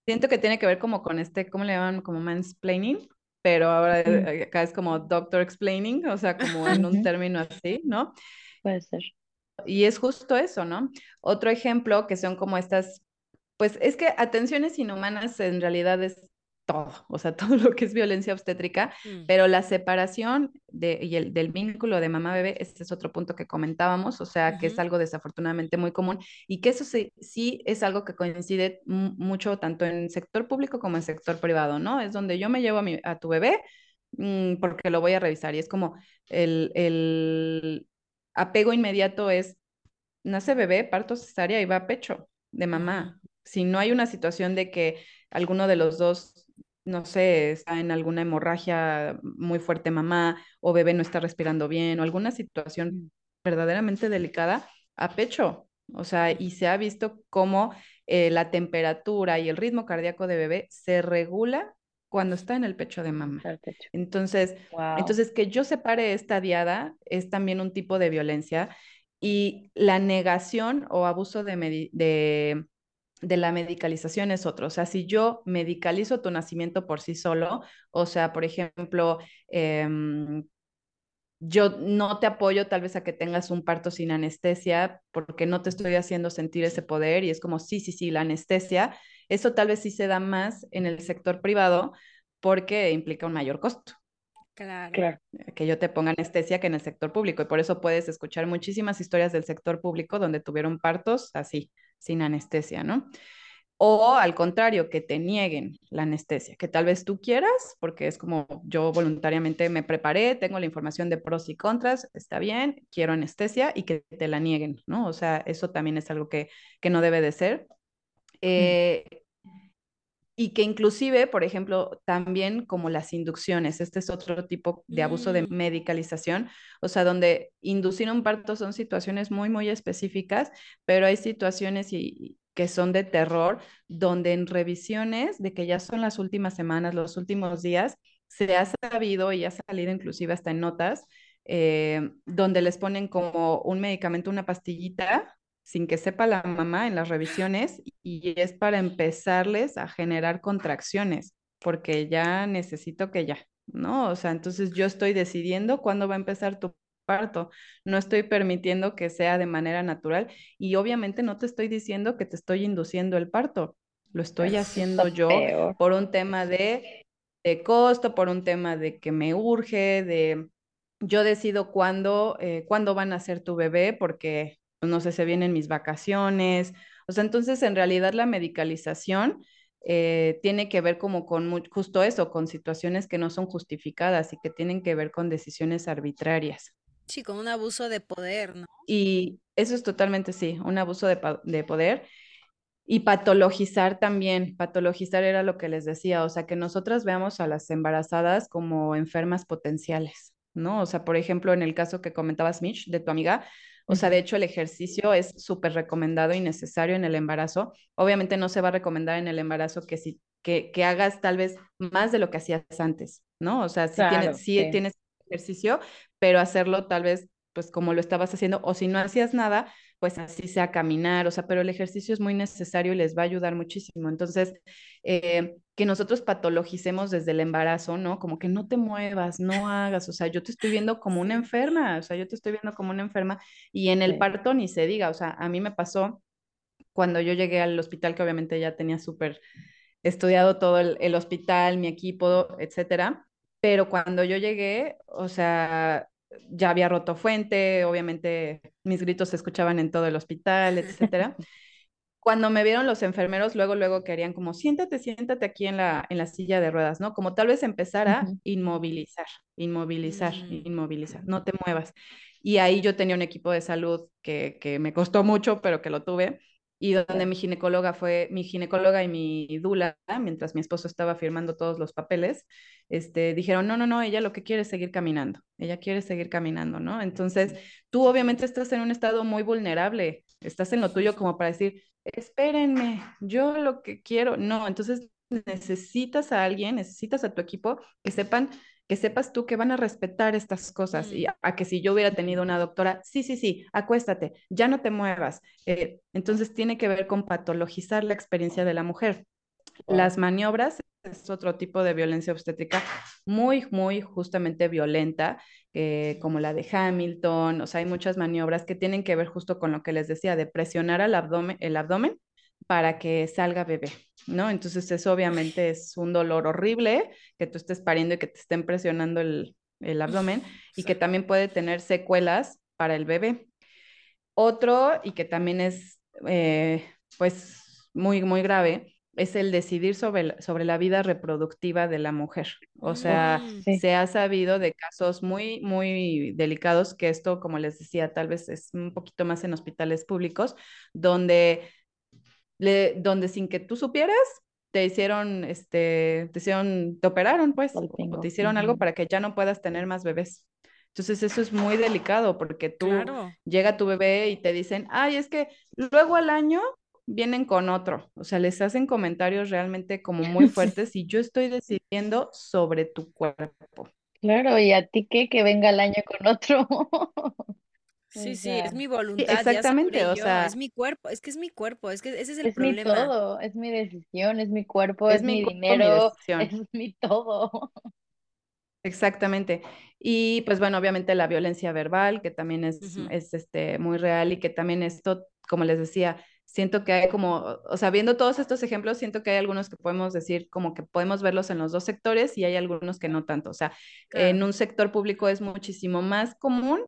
Siento que tiene que ver como con este, ¿cómo le llaman? Como mansplaining, pero ahora eh, acá es como doctor explaining, o sea, como en un término así, ¿no? Puede ser. Y es justo eso, ¿no? Otro ejemplo que son como estas, pues es que atenciones inhumanas en realidad es todo, o sea, todo lo que es violencia obstétrica, mm. pero la separación de, y el, del vínculo de mamá-bebé, este es otro punto que comentábamos, o sea, que es algo desafortunadamente muy común y que eso sí, sí es algo que coincide mucho tanto en sector público como en sector privado, ¿no? Es donde yo me llevo a, mi, a tu bebé mm, porque lo voy a revisar y es como el, el apego inmediato es, nace bebé, parto cesárea y va a pecho de mamá. Si no hay una situación de que alguno de los dos no sé, está en alguna hemorragia muy fuerte mamá o bebé no está respirando bien o alguna situación mm. verdaderamente delicada, a pecho. O sea, y se ha visto cómo eh, la temperatura y el ritmo cardíaco de bebé se regula cuando está en el pecho de mamá. Entonces, entonces que yo separe esta diada es también un tipo de violencia y la negación o abuso de, de de la medicalización es otro. O sea, si yo medicalizo tu nacimiento por sí solo, o sea, por ejemplo, em, yo no te apoyo tal vez a que tengas un parto sin anestesia porque no te estoy haciendo sentir ese poder y es como, sí, sí, sí, la anestesia, eso tal vez sí se da más en el sector privado porque implica un mayor costo. Claro. que yo te ponga anestesia que en el sector público. Y por eso puedes escuchar muchísimas historias del sector público donde tuvieron partos así, sin anestesia, ¿no? O al contrario, que te nieguen la anestesia, que tal vez tú quieras, porque es como yo voluntariamente me preparé, tengo la información de pros y contras, está bien, quiero anestesia y que te la nieguen, ¿no? O sea, eso también es algo que, que no debe de ser. Eh, y que inclusive, por ejemplo, también como las inducciones, este es otro tipo de abuso de mm. medicalización, o sea, donde inducir un parto son situaciones muy, muy específicas, pero hay situaciones y, que son de terror, donde en revisiones de que ya son las últimas semanas, los últimos días, se ha sabido y ha salido inclusive hasta en notas, eh, donde les ponen como un medicamento, una pastillita sin que sepa la mamá en las revisiones y es para empezarles a generar contracciones, porque ya necesito que ya, ¿no? O sea, entonces yo estoy decidiendo cuándo va a empezar tu parto, no estoy permitiendo que sea de manera natural y obviamente no te estoy diciendo que te estoy induciendo el parto, lo estoy haciendo yo por un tema de, de, costo, por un tema de que me urge, de yo decido cuándo, eh, cuándo van a ser tu bebé, porque no sé, se vienen mis vacaciones. O sea, entonces en realidad la medicalización eh, tiene que ver como con justo eso, con situaciones que no son justificadas y que tienen que ver con decisiones arbitrarias. Sí, con un abuso de poder, ¿no? Y eso es totalmente, sí, un abuso de, de poder. Y patologizar también, patologizar era lo que les decía, o sea, que nosotras veamos a las embarazadas como enfermas potenciales, ¿no? O sea, por ejemplo, en el caso que comentabas, Mitch, de tu amiga, o sea, de hecho, el ejercicio es súper recomendado y necesario en el embarazo. Obviamente no se va a recomendar en el embarazo que, si, que, que hagas tal vez más de lo que hacías antes, ¿no? O sea, si, tienes, sí. tienes ejercicio, pero hacerlo tal vez pues como lo estabas haciendo, o si no hacías nada, pues así sea caminar, o sea, pero el ejercicio es muy necesario y les va a ayudar muchísimo. Entonces, eh, que nosotros patologicemos desde el embarazo, ¿no? Como que no te muevas, no hagas, o sea, yo te estoy viendo como una enferma, o sea, yo te estoy viendo como una enferma y en el parto ni se diga, o sea, a mí me pasó cuando yo llegué al hospital, que obviamente ya tenía súper estudiado todo el, el hospital, mi equipo, etcétera, pero cuando yo llegué, o sea, ya había roto fuente, obviamente mis gritos se escuchaban en todo el hospital, etcétera. Cuando me vieron los enfermeros, luego, luego querían como, siéntate, siéntate aquí en la, en la silla de ruedas, ¿no? Como tal vez empezar a inmovilizar, inmovilizar, mm. inmovilizar, no te muevas. Y ahí yo tenía un equipo de salud que, que me costó mucho, pero que lo tuve, y donde mi ginecóloga fue, mi ginecóloga y mi dula, mientras mi esposo estaba firmando todos los papeles, este, dijeron, no, no, no, ella lo que quiere es seguir caminando, ella quiere seguir caminando, ¿no? Entonces, tú obviamente estás en un estado muy vulnerable, estás en lo tuyo como para decir, espérenme, yo lo que quiero, no, entonces necesitas a alguien, necesitas a tu equipo que sepan que sepas tú que van a respetar estas cosas y a, que si yo hubiera tenido una doctora, sí, sí, sí, acuéstate, ya no te muevas. Eh, entonces tiene que ver con patologizar la experiencia de la mujer. Las maniobras es otro tipo de violencia obstétrica muy, muy justamente violenta, eh, como la de Hamilton, o sea, hay muchas maniobras que tienen que ver justo con lo que les decía, de presionar al abdomen, el abdomen para que salga bebé, ¿no? Entonces eso obviamente es un dolor horrible, que tú estés pariendo y que te estén presionando el, abdomen y que también puede tener secuelas para el bebé. Otro, y que también es eh, pues muy, muy grave, es el decidir sobre, sobre la vida reproductiva de la mujer. O sea, se ha sabido de casos muy, muy delicados, que esto, como les decía, tal vez es un poquito más en hospitales públicos, donde donde sin que tú supieras, te hicieron, este, te hicieron, te operaron, pues, o te hicieron algo para que ya no puedas tener más bebés. Entonces eso es muy delicado porque tú llega tu bebé y te dicen, ay, es que luego al año vienen con otro. O sea, les hacen comentarios realmente como muy fuertes y yo estoy decidiendo sobre tu cuerpo. Claro, y a ti qué, que venga el año con otro. Sí, sí, es mi voluntad, exactamente, o sea, es mi cuerpo, es que es mi cuerpo, es que ese es el es mi todo, es mi decisión, es mi cuerpo, es, mi, dinero, es mi todo. Exactamente. Y pues bueno, obviamente la violencia verbal, que también es, es este, muy real y que también esto, como les decía, siento que hay como, o sea, viendo todos estos ejemplos, siento que hay algunos que podemos decir como que podemos verlos en los dos sectores y hay algunos que no tanto. O sea, en un sector público es muchísimo más común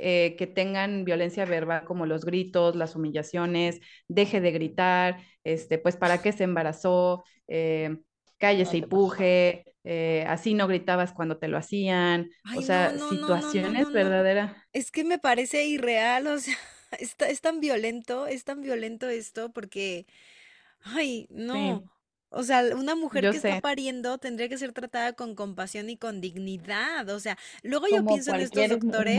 eh, que tengan violencia verbal como los gritos, las humillaciones, deje de gritar, este, pues para qué se embarazó, eh, cállese y puje, eh, así no gritabas cuando te lo hacían, o sea, situaciones verdaderas. Es que me parece irreal, o sea, es tan violento, es tan violento esto porque, ay, no. O sea, una mujer que está pariendo tendría que ser tratada con compasión y con dignidad. O sea, luego yo pienso en estos doctores.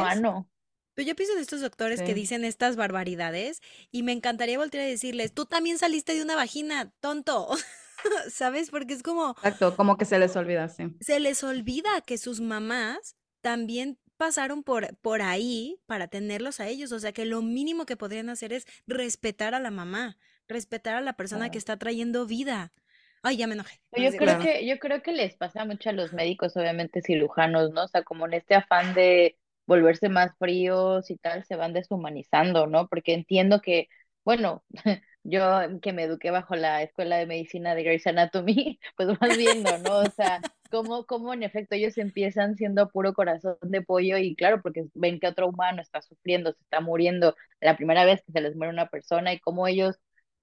Pero yo pienso en estos doctores que dicen estas barbaridades y me encantaría voltear a decirles, tú también saliste de una vagina, tonto. ¿Sabes? Porque es como... Exacto, como que se les olvida, sí. Se les olvida que sus mamás también pasaron por, por ahí para tenerlos a ellos. O sea que lo mínimo que podrían hacer es respetar a la mamá, respetar a la persona que está trayendo vida. Ay, ya me enojé. Yo creo que, yo creo que les pasa mucho a los médicos, obviamente cirujanos, ¿no? O sea, como en este afán de volverse más fríos y tal, se van deshumanizando, ¿no? Porque entiendo que, bueno, yo que me eduqué bajo la escuela de medicina de Grey's Anatomy, pues vas viendo, ¿no? O sea, cómo, cómo en efecto ellos empiezan siendo puro corazón de pollo y claro, porque ven que otro humano está sufriendo, se está muriendo la primera vez que se les muere una persona y cómo ellos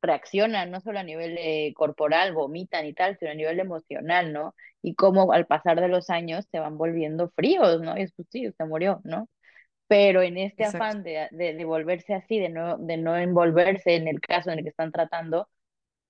reaccionan, no solo a nivel eh, corporal, vomitan y tal, sino a nivel emocional, ¿no? Y cómo al pasar de los años se van volviendo fríos, ¿no? Y es pues sí, se murió, ¿no? pero en este afán de, de, volverse así, de no, de no envolverse en el caso en el que están tratando,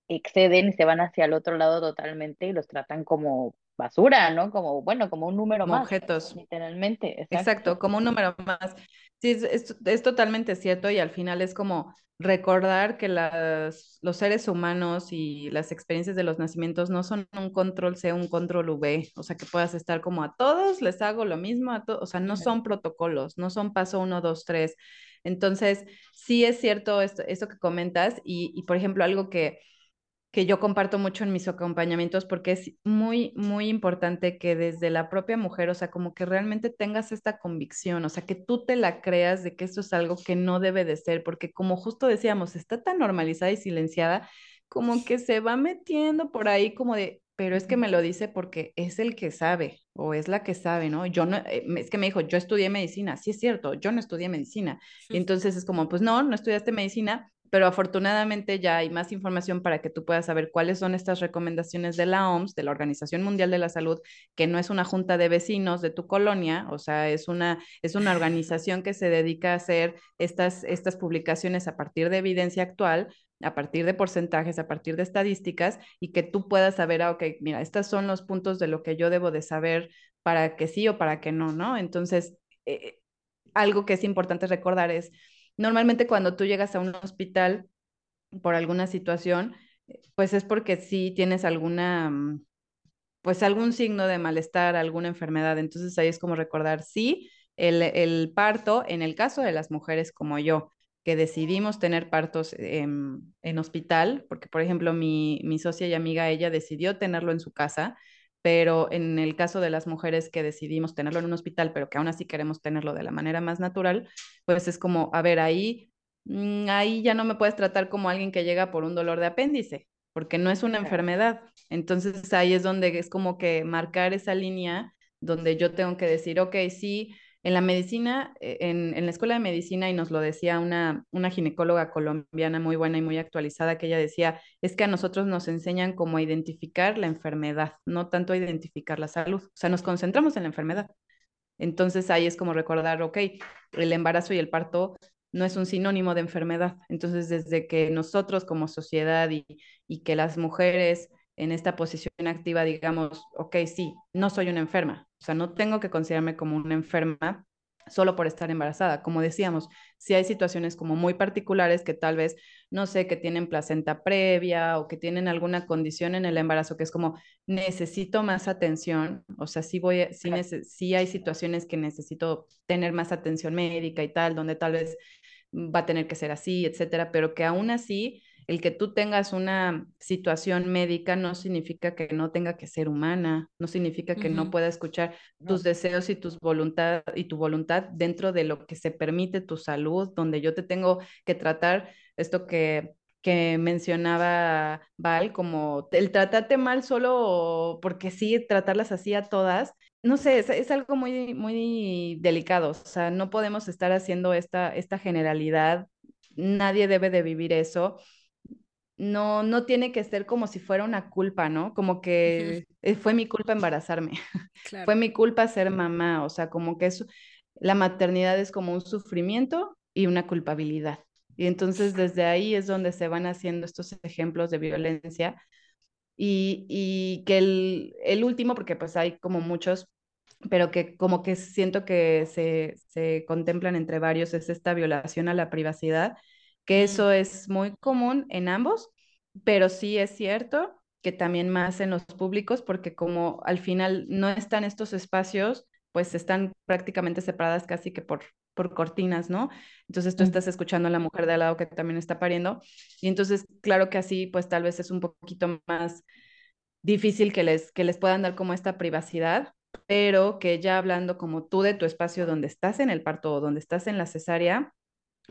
exceden y se van hacia el otro lado totalmente y los tratan como basura, ¿no? Como, bueno, como un número como más. Objetos. Literalmente. Exacto. como un número más. Sí, es, es, totalmente cierto y al final es como recordar que las, los seres humanos y las experiencias de los nacimientos no son un control C, un control V, o sea, que puedas estar como a todos les hago lo mismo, a todos, o sea, no son protocolos, no son paso uno, dos, tres. Entonces, sí es cierto esto, eso que comentas y, y, por ejemplo, algo que que yo comparto mucho en mis acompañamientos porque es muy, muy importante que desde la propia mujer, o sea, como que realmente tengas esta convicción, o sea, que tú te la creas de que eso es algo que no debe de ser, porque como justo decíamos, está tan normalizada y silenciada, como que se va metiendo por ahí como de, pero es que me lo dice porque es el que sabe o es la que sabe, ¿no? Yo no, eh, es que me dijo, yo estudié medicina, sí es cierto, yo no estudié medicina. Y entonces es como, pues no, no estudiaste medicina, pero afortunadamente ya hay más información para que tú puedas saber cuáles son estas recomendaciones de la OMS, de la Organización Mundial de la Salud, que no es una junta de vecinos de tu colonia, o sea, es una, es una organización que se dedica a hacer estas, estas publicaciones a partir de evidencia actual, a partir de porcentajes, a partir de estadísticas, y que tú puedas saber, ah, ok, mira, estos son los puntos de lo que yo debo de saber para que sí o para que no, ¿no? Entonces, eh, algo que es importante recordar es Normalmente cuando tú llegas a un hospital por alguna situación, pues es porque sí tienes alguna, mm, pues algún signo de malestar, alguna enfermedad. Entonces ahí es como recordar, sí, el, parto, en el caso de las mujeres como yo, que decidimos tener partos en, hospital, porque por ejemplo mi, mi socia y amiga, ella decidió tenerlo en su casa, pero en el caso de las mujeres que decidimos tenerlo en un hospital, pero que aún así queremos tenerlo de la manera más natural, pues es como, a ver, ahí, mm, ahí ya no me puedes tratar como alguien que llega por un dolor de apéndice, porque no es una enfermedad. Entonces ahí es donde es como que marcar esa línea donde yo tengo que decir, ok, sí, en la medicina, eh, en, en, la escuela de medicina, y nos lo decía una, una ginecóloga colombiana muy buena y muy actualizada, que ella decía, es que a nosotros nos enseñan cómo identificar la enfermedad, no tanto a identificar la salud. O sea, nos concentramos en la enfermedad. Entonces ahí es como recordar, ok, el embarazo y el parto no es un sinónimo de enfermedad. Entonces, desde que nosotros como sociedad y, y que las mujeres en esta posición activa digamos, ok, sí, no soy una enferma, o sea, no tengo que considerarme como una enferma solo por estar embarazada. Como decíamos, si hay situaciones como muy particulares que tal vez, no sé, que tienen placenta previa o que tienen alguna condición en el embarazo que es como, necesito más atención, o sea, sí, voy, sí, sí hay situaciones que necesito tener más atención médica y tal, donde tal vez va a tener que ser así, etcétera, pero que aún así el que tú tengas una situación médica no significa que no tenga que ser humana, no significa que no pueda escuchar tus deseos y tus voluntad y tu voluntad dentro de lo que se permite tu salud, donde yo te tengo que tratar esto que que mencionaba Val, como el tratarte mal solo porque sí, tratarlas así a todas, no sé, es, algo muy, muy delicado, o sea, no podemos estar haciendo esta, esta generalidad, nadie debe de vivir eso. No, no tiene que ser como si fuera una culpa, ¿no? Como que eh, fue mi culpa embarazarme, fue mi culpa ser mamá, o sea, como que es, la maternidad es como un sufrimiento y una culpabilidad. Y entonces desde ahí es donde se van haciendo estos ejemplos de violencia. Y, y que el, el, último, porque pues hay como muchos, pero que como que siento que se, se contemplan entre varios, es esta violación a la privacidad, que eso es muy común en ambos, pero sí es cierto que también más en los públicos, porque como al final no están estos espacios, pues están prácticamente separadas casi que por, por cortinas, ¿no? Entonces tú estás escuchando a la mujer de al lado que también está pariendo y entonces claro que así pues tal vez es un poquito más difícil que les, que les puedan dar como esta privacidad, pero que ya hablando como tú de tu espacio donde estás en el parto o donde estás en la cesárea,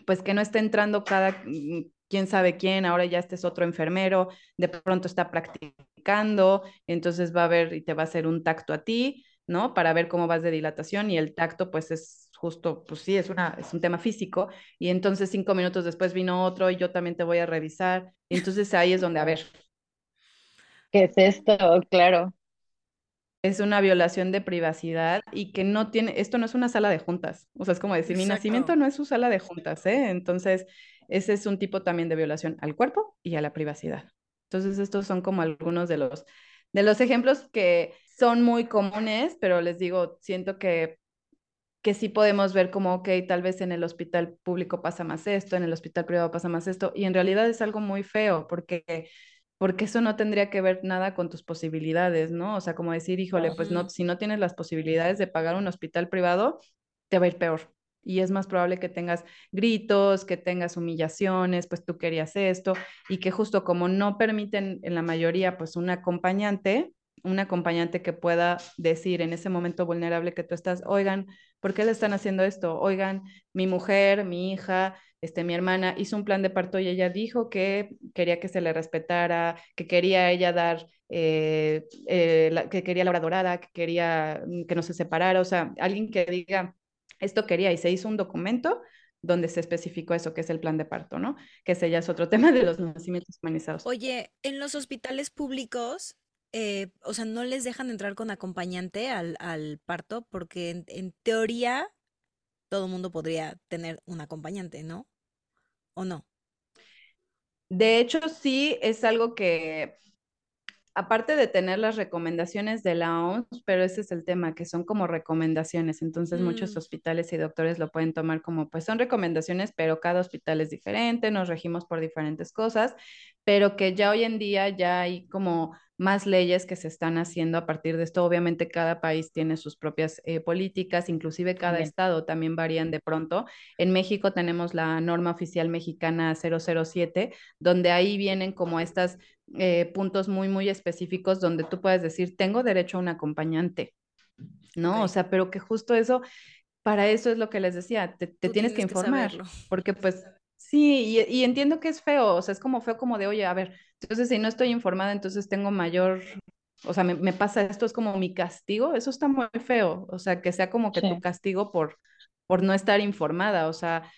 pues que no esté entrando cada mm, quién sabe quién, ahora ya este es otro enfermero, de pronto está practicando, entonces va a ver y te va a hacer un tacto a ti, ¿no? Para ver cómo vas de dilatación y el tacto pues es justo, pues sí, es, una, es un tema físico, y entonces cinco minutos después vino otro y yo también te voy a revisar, entonces ahí es donde, a ver. ¿Qué es esto? Claro. Es una violación de privacidad y que no tiene, esto no es una sala de juntas, o sea, es como decir, mi nacimiento no es su sala de juntas, ¿eh? Entonces, ese es un tipo también de violación al cuerpo y a la privacidad. Entonces, estos son como algunos de los, de los ejemplos que son muy comunes, pero les digo, siento que que sí podemos ver como, ok, tal vez en el hospital público pasa más esto, en el hospital privado pasa más esto, y en realidad es algo muy feo, porque, porque eso no tendría que ver nada con tus posibilidades, ¿no? O sea, como decir, híjole, pues no, si no tienes las posibilidades de pagar un hospital privado, te va a ir peor. Y es más probable que tengas gritos, que tengas humillaciones, pues tú querías esto, y que justo como no permiten en la mayoría, pues un acompañante, un acompañante que pueda decir en ese momento vulnerable que tú estás, oigan, ¿por qué le están haciendo esto? Oigan, mi mujer, mi hija, este, mi hermana hizo un plan de parto y ella dijo que quería que se le respetara, que quería ella dar, eh, eh, que quería la hora dorada, que quería mm, que no se separara, o sea, alguien que diga, esto quería y se hizo un documento donde se especificó eso, que es el plan de parto, ¿no? Que ese ya es otro tema de los nacimientos humanizados. Oye, en los hospitales públicos eh, o sea, no les dejan entrar con acompañante al, al parto porque en, en teoría todo el mundo podría tener un acompañante, ¿no? ¿O no? De hecho, sí es algo que aparte de tener las recomendaciones de la OMS, pero ese es el tema, que son como recomendaciones, entonces muchos mm. hospitales y doctores lo pueden tomar como, pues son recomendaciones, pero cada hospital es diferente, nos regimos por diferentes cosas, pero que ya hoy en día ya hay como más leyes que se están haciendo a partir de esto. Obviamente cada país tiene sus propias eh, políticas, inclusive cada estado también varían de pronto. En México tenemos la norma oficial mexicana 007, donde ahí vienen como estos eh, puntos muy, muy específicos donde tú puedes decir, tengo derecho a un acompañante, ¿no? O sea, pero que justo eso, para eso es lo que les decía, te, tienes, que informar, porque pues Sí, y, entiendo que es feo, o sea, es como feo como de, oye, a ver, entonces si no estoy informada, entonces tengo mayor, o sea, me, pasa esto, es como mi castigo, eso está muy feo, o sea, que sea como que tu castigo por, por no estar informada, o sea,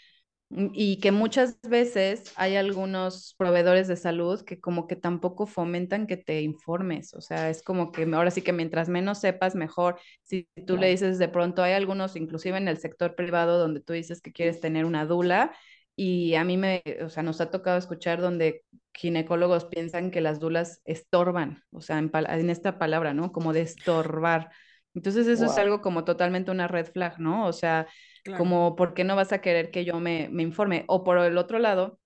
mm, y que muchas veces hay algunos proveedores de salud que como que tampoco fomentan que te informes, o sea, es como que ahora sí que mientras menos sepas, mejor. Si tú le dices de pronto, hay algunos, inclusive en el sector privado, donde tú dices que quieres tener una dula y a mí me, o sea, nos ha tocado escuchar donde ginecólogos piensan que las dulas estorban, o sea, en, esta palabra, ¿no? Como de estorbar. Entonces eso es algo como totalmente una red flag, ¿no? O sea, como, ¿por qué no vas a querer que yo me, me informe? O por el otro lado,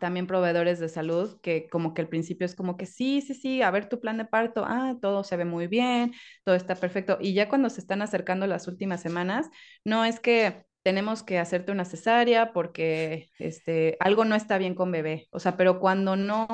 también proveedores de salud que como que al principio es como que sí, sí, sí, a ver tu plan de parto, ah, todo se ve muy bien, todo está perfecto. Y ya cuando se están acercando las últimas semanas, no es que tenemos que hacerte una cesárea porque este, algo no está bien con bebé. O sea, pero cuando no,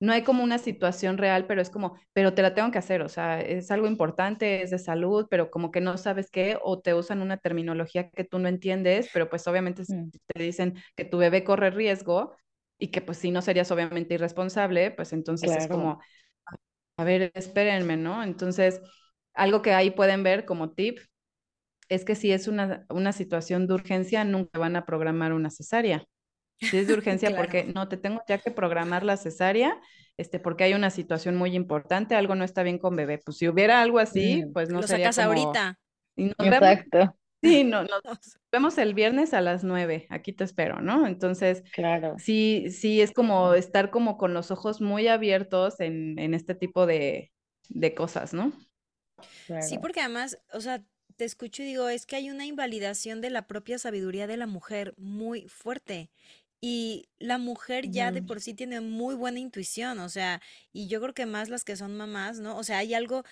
no hay como una situación real, pero es como, pero te la tengo que hacer, o sea, es algo importante, es de salud, pero como que no sabes qué, o te usan una terminología que tú no entiendes, pero pues obviamente mm. te dicen que tu bebé corre riesgo, y que pues si no serías obviamente irresponsable, pues entonces es como, a ver, espérenme, ¿no? Entonces, algo que ahí pueden ver como tip es que si es una, una situación de urgencia, nunca van a programar una cesárea. Si es de urgencia, porque no, te tengo ya que programar la cesárea, este, porque hay una situación muy importante, algo no está bien con bebé. Pues si hubiera algo así, pues no Lo sería sacas como... ahorita. Exacto. Sí, no, nos vemos el viernes a las nueve, aquí te espero, ¿no? Entonces, Claro. sí, sí, es como estar como con los ojos muy abiertos en, en este tipo de, de cosas, ¿no? Sí, porque además, o sea, te escucho y digo, es que hay una invalidación de la propia sabiduría de la mujer muy fuerte. Y la mujer ya de Ujú. por sí tiene muy buena intuición, o sea, y yo creo que más las que son mamás, ¿no? O sea, hay algo,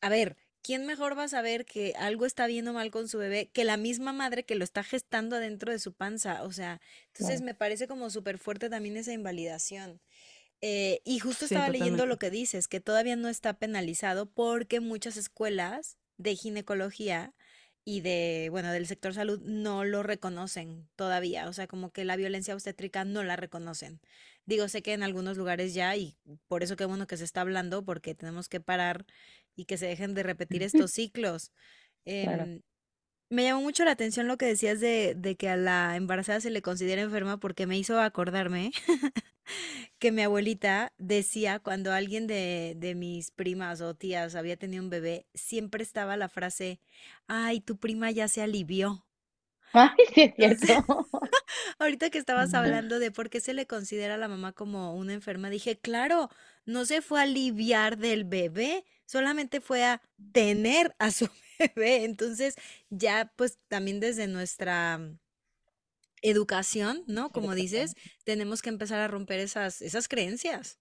a ver, ¿quién mejor va a saber que algo está bien o mal con su bebé que la misma madre que lo está gestando adentro de su panza? O sea, entonces me parece como súper fuerte también esa invalidación. Eh, y justo Sí, estaba leyendo lo que dices, que todavía no está penalizado porque muchas escuelas de ginecología y de, bueno, del sector salud no lo reconocen todavía, o sea, como que la violencia obstétrica no la reconocen. Digo, sé que en algunos lugares ya y por eso qué bueno que se está hablando porque tenemos que parar y que se dejen de repetir estos ciclos. Claro. Me llamó mucho la atención lo que decías de, de que a la embarazada se le considera enferma porque me hizo acordarme que mi abuelita decía cuando alguien de, de mis primas o tías había tenido un bebé, siempre estaba la frase, ay, tu prima ya se alivió. Ay, sí es Entonces, cierto. ahorita que estabas hablando de por qué se le considera a la mamá como una enferma, dije, claro, no se fue a aliviar del bebé, solamente fue a tener a su bebé. Entonces, ya pues también desde nuestra educación, ¿no? Como dices, tenemos que empezar a romper esas, esas creencias.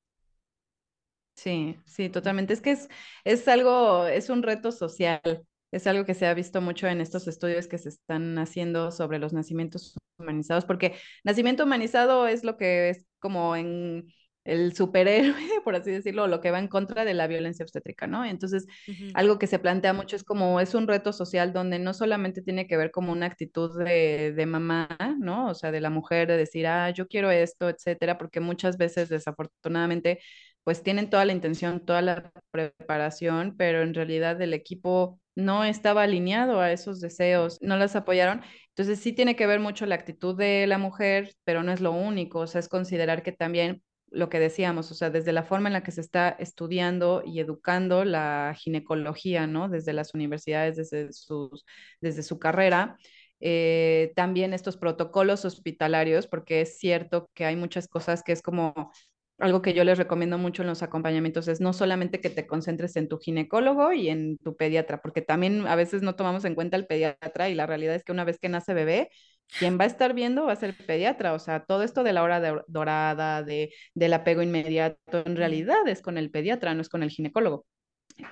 Sí, sí, totalmente. Es que es, es algo, es un reto social. Es algo que se ha visto mucho en estos estudios que se están haciendo sobre los nacimientos humanizados, porque nacimiento humanizado es lo que es como en el superhéroe, por así decirlo, lo que va en contra de la violencia obstétrica, ¿no? Entonces, algo que se plantea mucho es como es un reto social donde no solamente tiene que ver como una actitud de, de mamá, ¿no? O sea, de la mujer de decir, ah, yo quiero esto, etcétera, porque muchas veces, desafortunadamente, pues tienen toda la intención, toda la preparación, pero en realidad el equipo no estaba alineado a esos deseos, no las apoyaron. Entonces sí tiene que ver mucho la actitud de la mujer, pero no es lo único, o sea, es considerar que también lo que decíamos, o sea, desde la forma en la que se está estudiando y educando la ginecología, ¿no? Desde las universidades, desde, sus, desde su carrera, eh, también estos protocolos hospitalarios, porque es cierto que hay muchas cosas que es como algo que yo les recomiendo mucho en los acompañamientos es no solamente que te concentres en tu ginecólogo y en tu pediatra, porque también a veces no tomamos en cuenta el pediatra y la realidad es que una vez que nace bebé, quien va a estar viendo va a ser el pediatra, o sea, todo esto de la hora de, dorada, de, del apego inmediato, en realidad es con el pediatra, no es con el ginecólogo.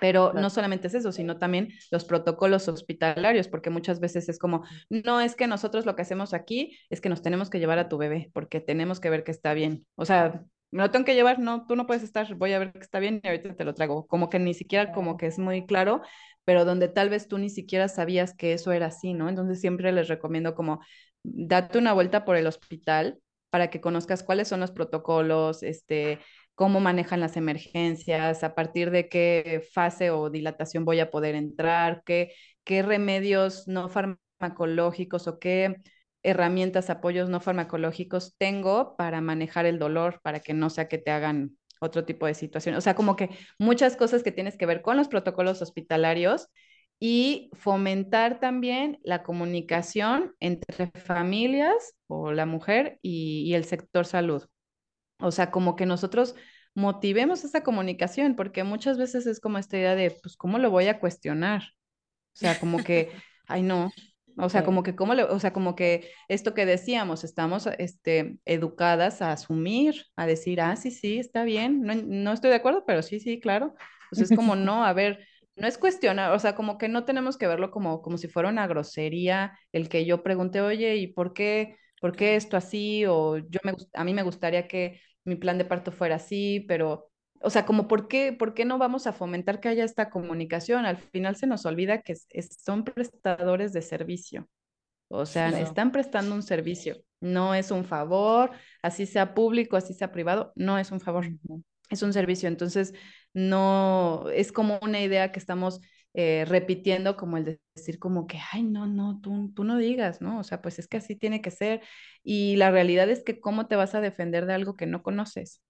Pero no solamente es eso, sino también los protocolos hospitalarios, porque muchas veces es como, no es que nosotros lo que hacemos aquí es que nos tenemos que llevar a tu bebé, porque tenemos que ver que está bien. O sea, me lo tengo que llevar, no, tú no puedes estar, voy a ver que está bien y ahorita te lo traigo. Como que ni siquiera como que es muy claro, pero donde tal vez tú ni siquiera sabías que eso era así, ¿no? Entonces siempre les recomiendo como date una vuelta por el hospital para que conozcas cuáles son los protocolos, este, cómo manejan las emergencias, a partir de qué fase o dilatación voy a poder entrar, qué, qué remedios no farmacológicos o qué herramientas, apoyos no farmacológicos tengo para manejar el dolor, para que no sea que te hagan otro tipo de situación. O sea, como que muchas cosas que tienes que ver con los protocolos hospitalarios y fomentar también la comunicación entre familias o la mujer y, y el sector salud. O sea, como que nosotros motivemos esa comunicación, porque muchas veces es como esta idea de, pues, ¿cómo lo voy a cuestionar? O sea, como que, ay, no. O sea, Sí. como que, ¿cómo le, o sea, como que esto que decíamos, estamos, este, educadas a asumir, a decir, ah, sí, sí, está bien, no, no estoy de acuerdo, pero sí, sí, claro. Pues es como, no, a ver, no es cuestionar, o sea, como que no tenemos que verlo como, como si fuera una grosería el que yo pregunte, oye, ¿y por qué, por qué esto así? O yo me, a mí me gustaría que mi plan de parto fuera así, pero o sea, como por qué, por qué no vamos a fomentar que haya esta comunicación. Al final se nos olvida que es- es- son prestadores de servicio. O sea, Claro. están prestando un servicio. No es un favor, así sea público, así sea privado, no es un favor, es un servicio. Entonces, no es como una idea que estamos eh, repitiendo como el de decir como que, ay, no, no, tú, tú no digas, ¿no? O sea, pues es que así tiene que ser. Y la realidad es que cómo te vas a defender de algo que no conoces.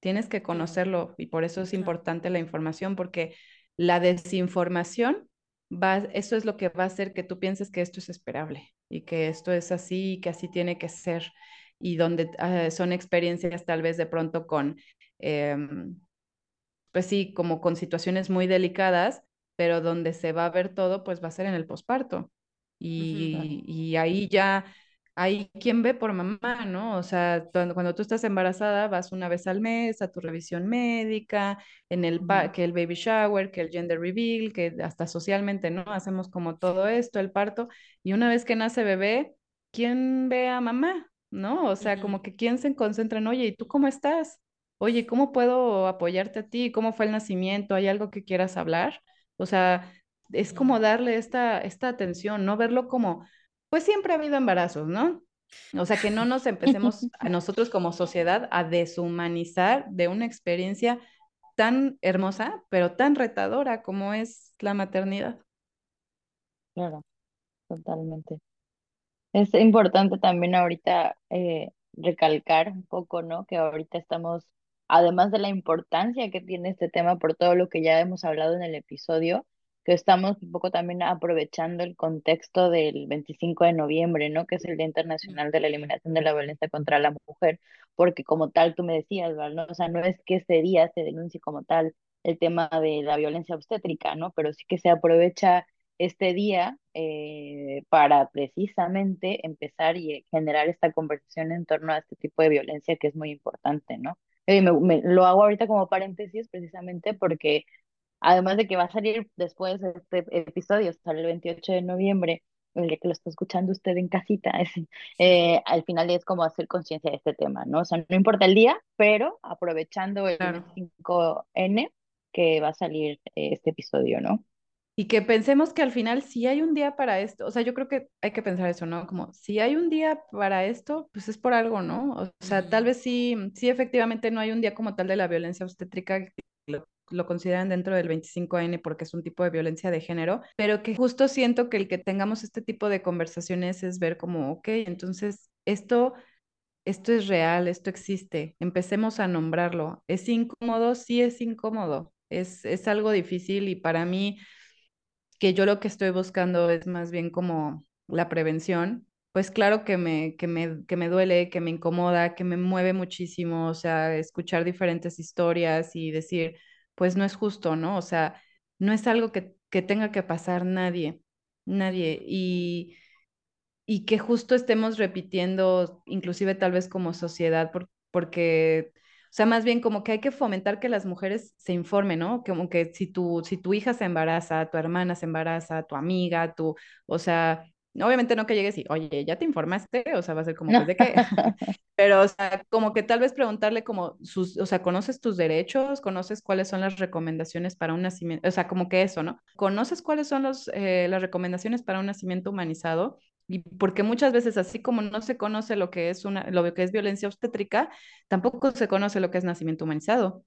Tienes que conocerlo y por eso es importante la información, porque la desinformación va, eso es lo que va a hacer que tú pienses que esto es esperable y que esto es así y que así tiene que ser y donde ah, son experiencias tal vez de pronto con, em, pues sí, como con situaciones muy delicadas, pero donde se va a ver todo, pues va a ser en el posparto. Y, y ahí ya hay quien ve por mamá, ¿no? O sea, cuando, cuando, tú estás embarazada, vas una vez al mes a tu revisión médica, en el que el baby shower, que el gender reveal, que hasta socialmente, ¿no? Hacemos como todo esto, el parto, y una vez que nace bebé, ¿quién ve a mamá? ¿No? O sea, como que quién se concentra en, oye, ¿y tú cómo estás? Oye, ¿cómo puedo apoyarte a ti? ¿Cómo fue el nacimiento? ¿Hay algo que quieras hablar? O sea, es como darle esta, esta atención, no verlo como pues siempre ha habido embarazos, ¿no? O sea, que no nos empecemos a nosotros como sociedad a deshumanizar de una experiencia tan hermosa, pero tan retadora como es la maternidad. Claro, totalmente. Es importante también ahorita eh, recalcar un poco, ¿no? Que ahorita estamos, además de la importancia que tiene este tema por todo lo que ya hemos hablado en el episodio, que estamos un poco también aprovechando el contexto del 25 de noviembre, ¿no? Que es el Día Internacional de la Eliminación de la Violencia contra la Mujer, porque como tal tú me decías, ¿vale? ¿no? O sea, no es que ese día se denuncie como tal el tema de la violencia obstétrica, ¿no? Pero sí que se aprovecha este día eh, para precisamente empezar y generar esta conversación en torno a este tipo de violencia que es muy importante, ¿no? Eh, lo hago ahorita como paréntesis precisamente porque Además de que va a salir después de este episodio, sale el 28 de noviembre, el día que lo está escuchando usted en casita, es, eh, al final es como hacer conciencia de este tema, ¿no? O sea, no importa el día, pero aprovechando el 25N que va a salir eh, este episodio, ¿no? Y que pensemos que al final, si hay un día para esto, o sea, yo creo que hay que pensar eso, ¿no? Como, si hay un día para esto, pues es por algo, ¿no? O sea, tal vez sí, sí efectivamente no hay un día como tal de la violencia obstétrica lo consideran dentro del 25N porque es un tipo de violencia de género, pero que justo siento que el que tengamos este tipo de conversaciones es ver como, ok, entonces esto, esto es real, esto existe, empecemos a nombrarlo. ¿Es incómodo? Sí es incómodo, es, es algo difícil y para mí, que yo lo que estoy buscando es más bien como la prevención, pues claro que me, que me, que me duele, que me incomoda, que me mueve muchísimo, o sea, escuchar diferentes historias y decir, pues no es justo, ¿no? O sea, no es algo que, que tenga que pasar nadie, nadie. Y, y que justo estemos repitiendo, inclusive tal vez como sociedad, porque, o sea, más bien como que hay que fomentar que las mujeres se informen, ¿no? Como que si tu, si tu hija se embaraza, tu hermana se embaraza, tu amiga, tu, o sea, Obviamente no que llegues y, oye, ¿ya te informaste? O sea, va a ser como, pues, ¿de qué? Pero, o sea, como que tal vez preguntarle como sus, o sea, ¿conoces tus derechos? ¿Conoces cuáles son las recomendaciones para un nacimiento? O sea, como que eso, ¿no? ¿Conoces cuáles son los, eh, las recomendaciones para un nacimiento humanizado? Y porque muchas veces, así como no se conoce lo que es una, lo que es violencia obstétrica, tampoco se conoce lo que es nacimiento humanizado.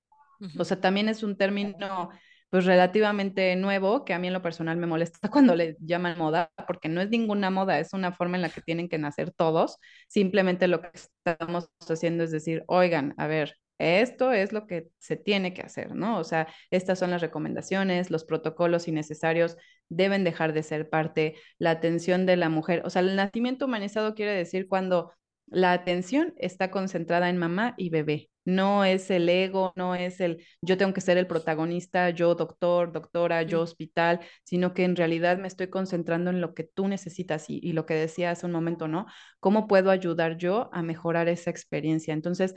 O sea, también es un término pues relativamente nuevo, que a mí en lo personal me molesta cuando le llaman moda, porque no es ninguna moda, es una forma en la que tienen que nacer todos. Simplemente lo que estamos haciendo es decir, oigan, a ver, esto es lo que se tiene que hacer, ¿no? O sea, estas son las recomendaciones, los protocolos innecesarios deben dejar de ser parte, la atención de la mujer, o sea, el nacimiento humanizado quiere decir cuando la atención está concentrada en mamá y bebé. No es el ego, no es el yo tengo que ser el protagonista, yo doctor, doctora, yo hospital, sino que en realidad me estoy concentrando en lo que tú necesitas y, y lo que decía hace un momento, ¿no? ¿Cómo puedo ayudar yo a mejorar esa experiencia? Entonces,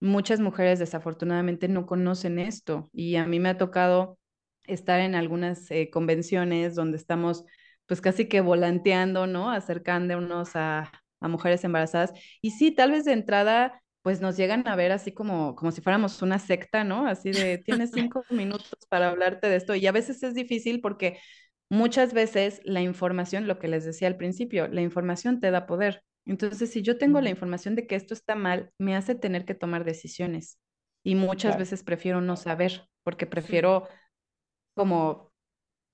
muchas mujeres desafortunadamente no conocen esto y a mí me ha tocado estar en algunas eh, convenciones donde estamos pues casi que volanteando, ¿no? Acercándonos a, a mujeres embarazadas. Y sí, tal vez de entrada, pues nos llegan a ver así como, como si fuéramos una secta, ¿no? Así de, tienes cinco minutos para hablarte de esto. Y a veces es difícil porque muchas veces la información, lo que les decía al principio, la información te da poder. Entonces, si yo tengo la información de que esto está mal, me hace tener que tomar decisiones. Y muchas veces prefiero no saber, porque prefiero como,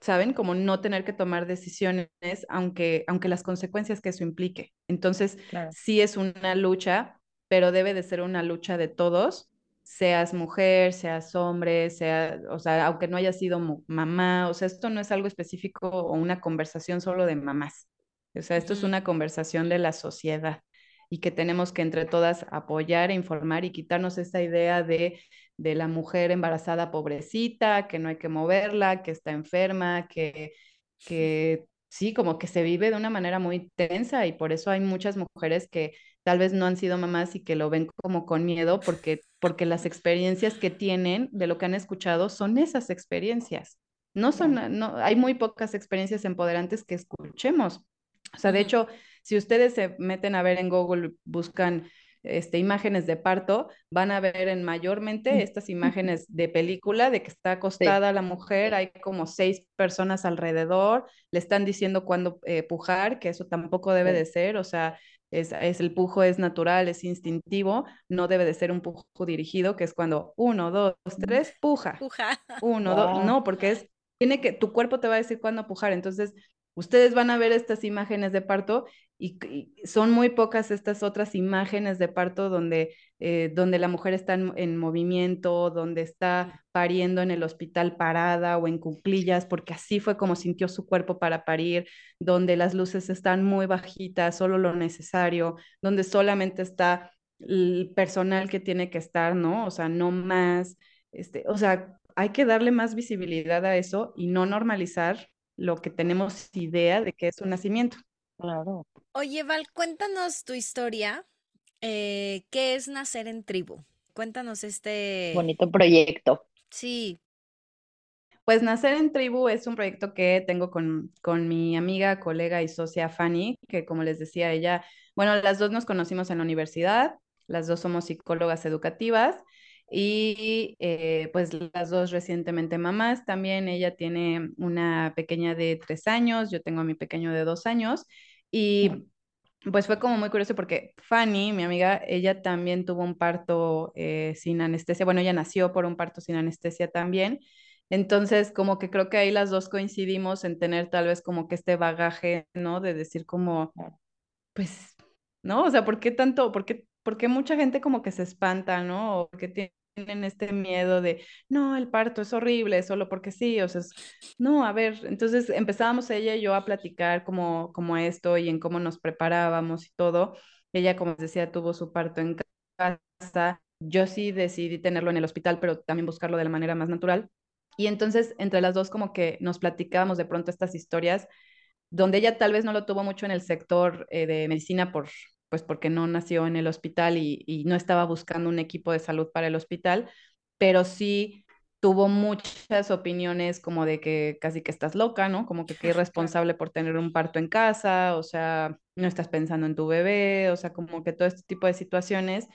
¿saben? Como no tener que tomar decisiones, aunque, aunque las consecuencias que eso implique. Entonces, sí es una lucha, pero debe de ser una lucha de todos, seas mujer, seas hombre, sea, o sea, aunque no haya sido mamá, o sea, esto no es algo específico o una conversación solo de mamás. O sea, esto es una conversación de la sociedad y que tenemos que entre todas apoyar e informar y quitarnos esta idea de, de la mujer embarazada pobrecita, que no hay que moverla, que está enferma, que, que sí, como que se vive de una manera muy tensa y por eso hay muchas mujeres que tal vez no han sido mamás y que lo ven como con miedo porque, porque las experiencias que tienen de lo que han escuchado son esas experiencias. No son, no, hay muy pocas experiencias empoderantes que escuchemos. O sea, de hecho, si ustedes se meten a ver en Google, buscan este, imágenes de parto, van a ver en mayormente estas imágenes de película de que está acostada la mujer, hay como seis personas alrededor, le están diciendo cuándo eh, pujar, que eso tampoco debe de ser, o sea, es, es, el pujo es natural, es instintivo, no debe de ser un pujo dirigido, que es cuando uno, dos, tres, puja. Puja. Uno, dos, no, porque es, tiene que, tu cuerpo te va a decir cuándo pujar, entonces Ustedes van a ver estas imágenes de parto y, son muy pocas estas otras imágenes de parto donde, eh, donde la mujer está en, movimiento, donde está pariendo en el hospital parada o en cuclillas, porque así fue como sintió su cuerpo para parir, donde las luces están muy bajitas, solo lo necesario, donde solamente está el personal que tiene que estar, ¿no? O sea, no más, este, o sea, hay que darle más visibilidad a eso y no normalizar lo que tenemos idea de que es un nacimiento. Claro. Oye, Val, cuéntanos tu historia. Eh, ¿Qué es nacer en tribu? Cuéntanos este... Bonito proyecto. Sí. Pues Nacer en Tribu es un proyecto que tengo con, con mi amiga, colega y socia Fanny, que como les decía ella, bueno, las dos nos conocimos en la universidad, las dos somos psicólogas educativas y eh, pues las dos recientemente mamás. También ella tiene una pequeña de tres años, yo tengo a mi pequeño de dos años y pues fue como muy curioso porque Fanny, mi amiga, ella también tuvo un parto eh, sin anestesia. Bueno, ella nació por un parto sin anestesia también. Entonces, como que creo que ahí las dos coincidimos en tener tal vez como que este bagaje, ¿no? De decir como, pues, ¿no? O sea, ¿por qué tanto? ¿Por qué, por qué mucha gente como que se espanta, ¿no? O que tiene tienen este miedo de, no, el parto es horrible, solo porque sí, o sea, no, a ver, entonces empezábamos ella y yo a platicar como, como esto y en cómo nos preparábamos y todo. Ella, como decía, tuvo su parto en casa. Yo sí decidí tenerlo en el hospital, pero también buscarlo de la manera más natural. Y entonces, entre las dos, como que nos platicábamos de pronto estas historias, donde ella tal vez no lo tuvo mucho en el sector eh, de medicina por, pues porque no nació en el hospital y, no estaba buscando un equipo de salud para el hospital, pero sí tuvo muchas opiniones como de que casi que estás loca, ¿no? Como que qué irresponsable por tener un parto en casa, o sea, no estás pensando en tu bebé, o sea, como que todo este tipo de situaciones.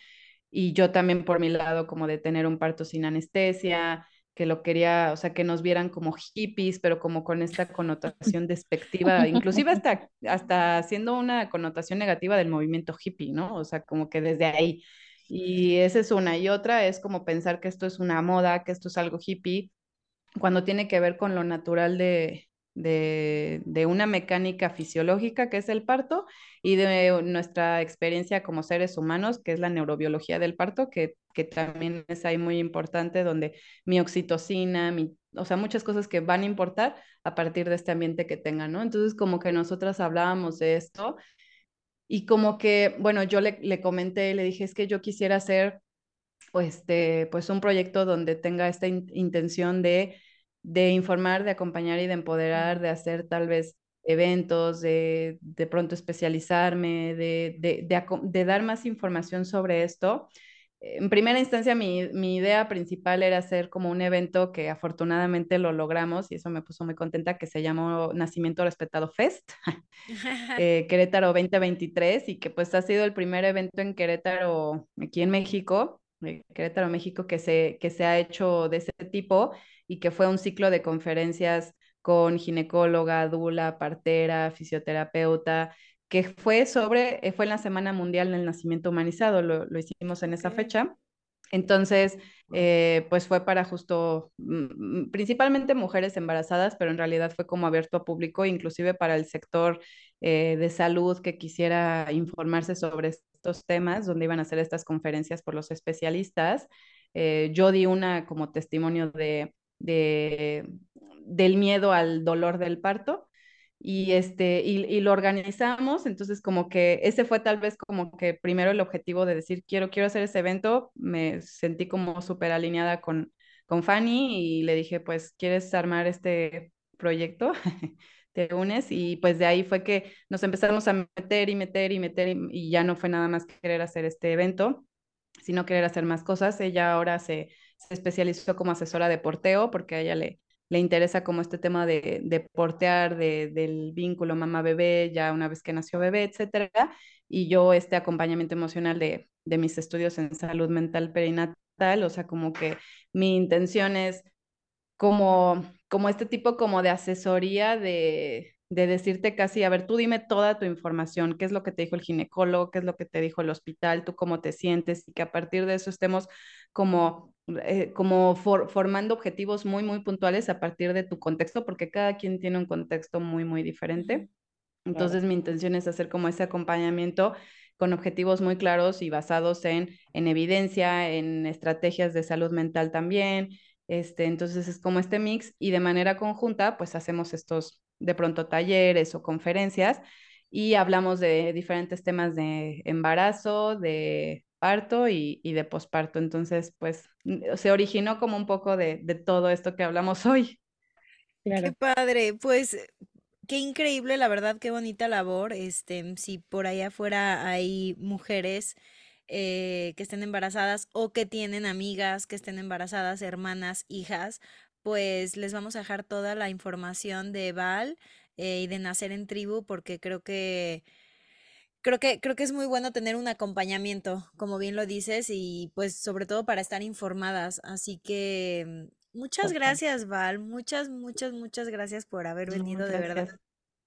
Y yo también por mi lado, como de tener un parto sin anestesia, que lo quería, o sea, que nos vieran como hippies, pero como con esta connotación despectiva, inclusive hasta, hasta haciendo una connotación negativa del movimiento hippie, ¿no? O sea, como que desde ahí. Y esa es una. Y otra es como pensar que esto es una moda, que esto es algo hippie, cuando tiene que ver con lo natural de, de, una mecánica fisiológica que es el parto y de nuestra experiencia como seres humanos, que es la neurobiología del parto, que, que también es ahí muy importante, donde mi oxitocina, mi, o sea, muchas cosas que van a importar a partir de este ambiente que tengan, ¿no? Entonces, como que nosotras hablábamos de esto y como que, bueno, yo le, le comenté, le dije, es que yo quisiera hacer, pues, pues un proyecto donde tenga esta intención de de informar, de acompañar y de empoderar, de hacer tal vez eventos, de, de pronto especializarme, de, de, de, dar más información sobre esto. En primera instancia, mi, mi, idea principal era hacer como un evento que afortunadamente lo logramos y eso me puso muy contenta, que se llamó Nacimiento Respetado Fest, eh, Querétaro 2023, y que pues ha sido el primer evento en Querétaro, aquí en México, Querétaro, México, que se, que se ha hecho de ese tipo y que fue un ciclo de conferencias con ginecóloga, dula, partera, fisioterapeuta, que fue sobre, eh, fue en la Semana Mundial del Nacimiento Humanizado, lo, lo hicimos en esa fecha. Entonces, eh, pues fue para justo, mm, mm, principalmente mujeres embarazadas, pero en realidad fue como abierto a público, inclusive para el sector eh, de salud que quisiera informarse sobre estos temas, donde iban a hacer estas conferencias por los especialistas. Eh, yo di una como testimonio de, de, del miedo al dolor del parto y, este, y, lo organizamos, entonces como que ese fue tal vez como que primero el objetivo de decir, quiero, quiero hacer ese evento, me sentí como súper alineada con, con Fanny y le dije, pues, ¿quieres armar este proyecto? te unes y pues de ahí fue que nos empezamos a meter y meter y meter y, ya no fue nada más querer hacer este evento, sino querer hacer más cosas. Ella ahora se, se especializó como asesora de porteo porque a ella le, le interesa como este tema de, de portear, de, del vínculo mamá-bebé, ya una vez que nació bebé, etcétera, y yo este acompañamiento emocional de, de mis estudios en salud mental perinatal, o sea, como que mi intención es como, como este tipo como de asesoría de, de decirte casi, a ver, tú dime toda tu información, qué es lo que te dijo el ginecólogo, qué es lo que te dijo el hospital, tú cómo te sientes y que a partir de eso estemos como, eh, como formando objetivos muy, muy puntuales a partir de tu contexto, porque cada quien tiene un contexto muy, muy diferente. Entonces mi intención es hacer como ese acompañamiento con objetivos muy claros y basados en, en evidencia, en estrategias de salud mental también. Este, entonces es como este mix y de manera conjunta pues hacemos estos de pronto talleres o conferencias y hablamos de diferentes temas de embarazo, de parto y, de posparto. Entonces, pues se originó como un poco de, todo esto que hablamos hoy. Qué padre, pues qué increíble, la verdad, qué bonita labor. Este, si por ahí afuera hay mujeres eh, que estén embarazadas o que tienen amigas que estén embarazadas, hermanas, hijas, pues les vamos a dejar toda la información de Val eh, y de Nacer en Tribu porque creo que creo que creo que es muy bueno tener un acompañamiento, como bien lo dices y pues sobre todo para estar informadas, así que muchas gracias Val, muchas muchas muchas gracias por haber venido de verdad.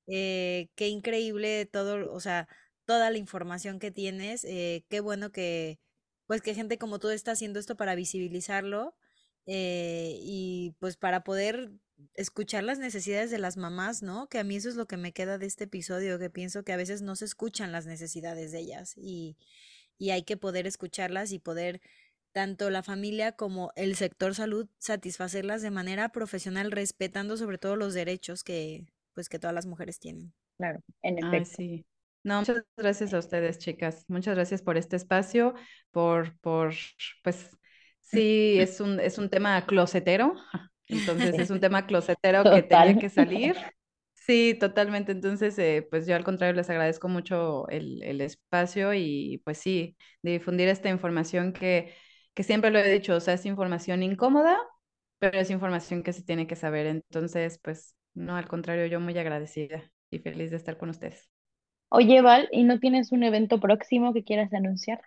Eh, qué increíble todo, o sea, toda la información que tienes, eh, qué bueno que pues que gente como tú está haciendo esto para visibilizarlo eh, y pues para poder escuchar las necesidades de las mamás, ¿no? Que a mí eso es lo que me queda de este episodio, que pienso que a veces no se escuchan las necesidades de ellas y, y hay que poder escucharlas y poder tanto la familia como el sector salud satisfacerlas de manera profesional, respetando sobre todo los derechos que pues que todas las mujeres tienen. Claro, en efecto. sí. No, muchas gracias a ustedes, chicas. Muchas gracias por este espacio, por, por, pues, Sí, es un, es un tema closetero, entonces es un tema closetero que tenía que salir. Sí, totalmente. Entonces, eh, pues yo al contrario les agradezco mucho el, el, espacio y pues sí, difundir esta información que, que siempre lo he dicho, o sea, es información incómoda, pero es información que se tiene que saber. Entonces, pues no, al contrario, yo muy agradecida y feliz de estar con ustedes. Oye, Val, ¿y no tienes un evento próximo que quieras anunciar?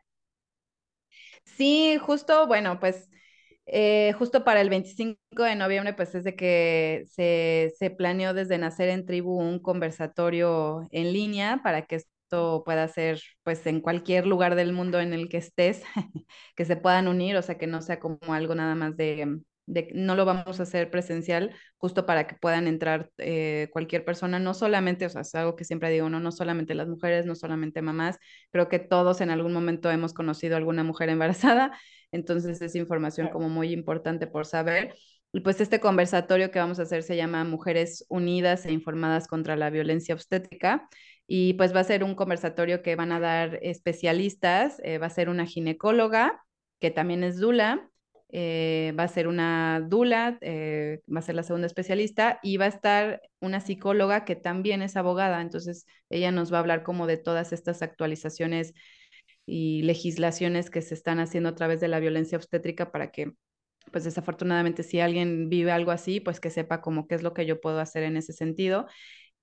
Sí, justo, bueno, pues eh, justo para el 25 de noviembre, pues es de que se, se planeó desde Nacer en Tribu un conversatorio en línea para que esto pueda ser pues en cualquier lugar del mundo en el que estés, que se puedan unir, o sea, que no sea como algo nada más de, no lo vamos a hacer presencial justo para que puedan entrar eh, cualquier persona, no solamente, o sea, es algo que siempre digo, no, no solamente las mujeres, no solamente mamás, creo que todos en algún momento hemos conocido a alguna mujer embarazada, entonces es información como muy importante por saber. Y pues este conversatorio que vamos a hacer se llama Mujeres Unidas e Informadas contra la Violencia Obstétrica. Y pues va a ser un conversatorio que van a dar especialistas, eh, va a ser una ginecóloga, que también es Dula, eh, va a ser una dula, eh, va a ser la segunda especialista y va a estar una psicóloga que también es abogada, entonces ella nos va a hablar como de todas estas actualizaciones y legislaciones que se están haciendo a través de la violencia obstétrica para que, pues desafortunadamente, si alguien vive algo así, pues que sepa como qué es lo que yo puedo hacer en ese sentido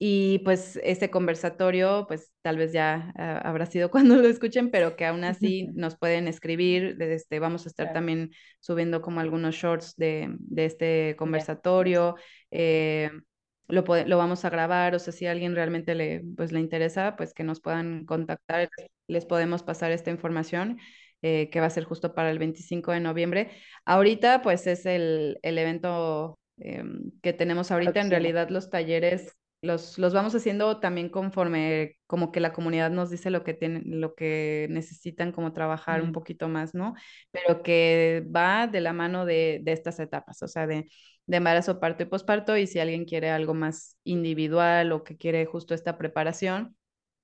y pues ese conversatorio, pues tal vez ya ah, habrá sido cuando lo escuchen, pero que aún así nos pueden escribir. Este, vamos a estar también subiendo como algunos shorts de, de este conversatorio. Eh, lo, lo, vamos a grabar, o sea, si a alguien realmente le, pues, le interesa, pues que nos puedan contactar, les podemos pasar esta información. Eh, que va a ser justo para el 25 de noviembre. Ahorita, pues es el, el evento em, que tenemos ahorita. En realidad, los talleres los, los vamos haciendo también conforme como que la comunidad nos dice lo que tienen, lo que necesitan como trabajar un poquito más, ¿no? Pero que va de la mano de, de estas etapas, o sea, de, de embarazo, parto y posparto, y si alguien quiere algo más individual o que quiere justo esta preparación,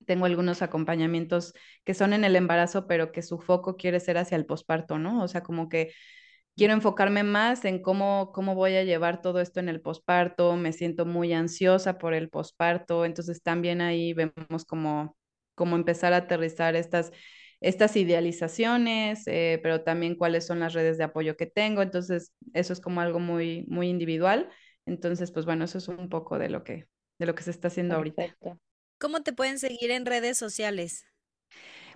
tengo algunos acompañamientos que son en el embarazo, pero que su foco quiere ser hacia el posparto, ¿no? O sea, como que quiero enfocarme más en cómo, cómo voy a llevar todo esto en el posparto, me siento muy ansiosa por el posparto, entonces también ahí vemos cómo, cómo empezar a aterrizar estas, estas idealizaciones, eh, pero también cuáles son las redes de apoyo que tengo, entonces eso es como algo muy, muy individual, entonces pues bueno, eso es un poco de lo que, de lo que se está haciendo ahorita. ¿Cómo te pueden seguir en redes sociales?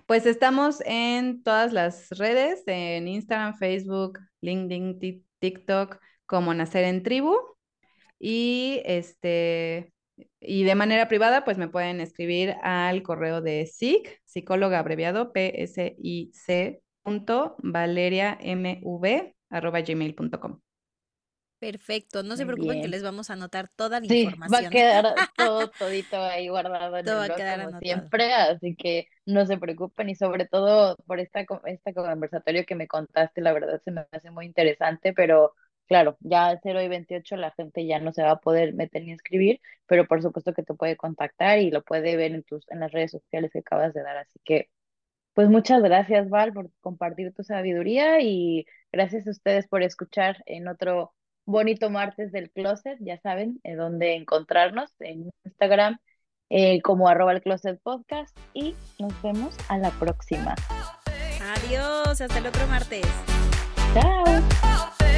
Pues estamos en todas las redes, en Instagram, Facebook, LinkedIn, TikTok, como Nacer en Tribu. Y este y de manera privada, pues me pueden escribir al correo de SIC, psicóloga abreviado PSIC punto arroba gmail.com. Perfecto, no se preocupen que les vamos a anotar toda la sí, información. Va a quedar todo, todito ahí guardado en todo el blog, como siempre, así que no se preocupen y sobre todo por esta, este conversatorio que me contaste, la verdad se me hace muy interesante, pero claro, ya al 0 y 28 la gente ya no se va a poder meter ni escribir, pero por supuesto que te puede contactar y lo puede ver en tus en las redes sociales que acabas de dar, así que pues muchas gracias Val por compartir tu sabiduría y gracias a ustedes por escuchar en otro bonito martes del closet, ya saben eh, dónde encontrarnos en Instagram eh, como arroba el closet podcast y nos vemos a la próxima. Adiós, hasta el otro martes. Chao.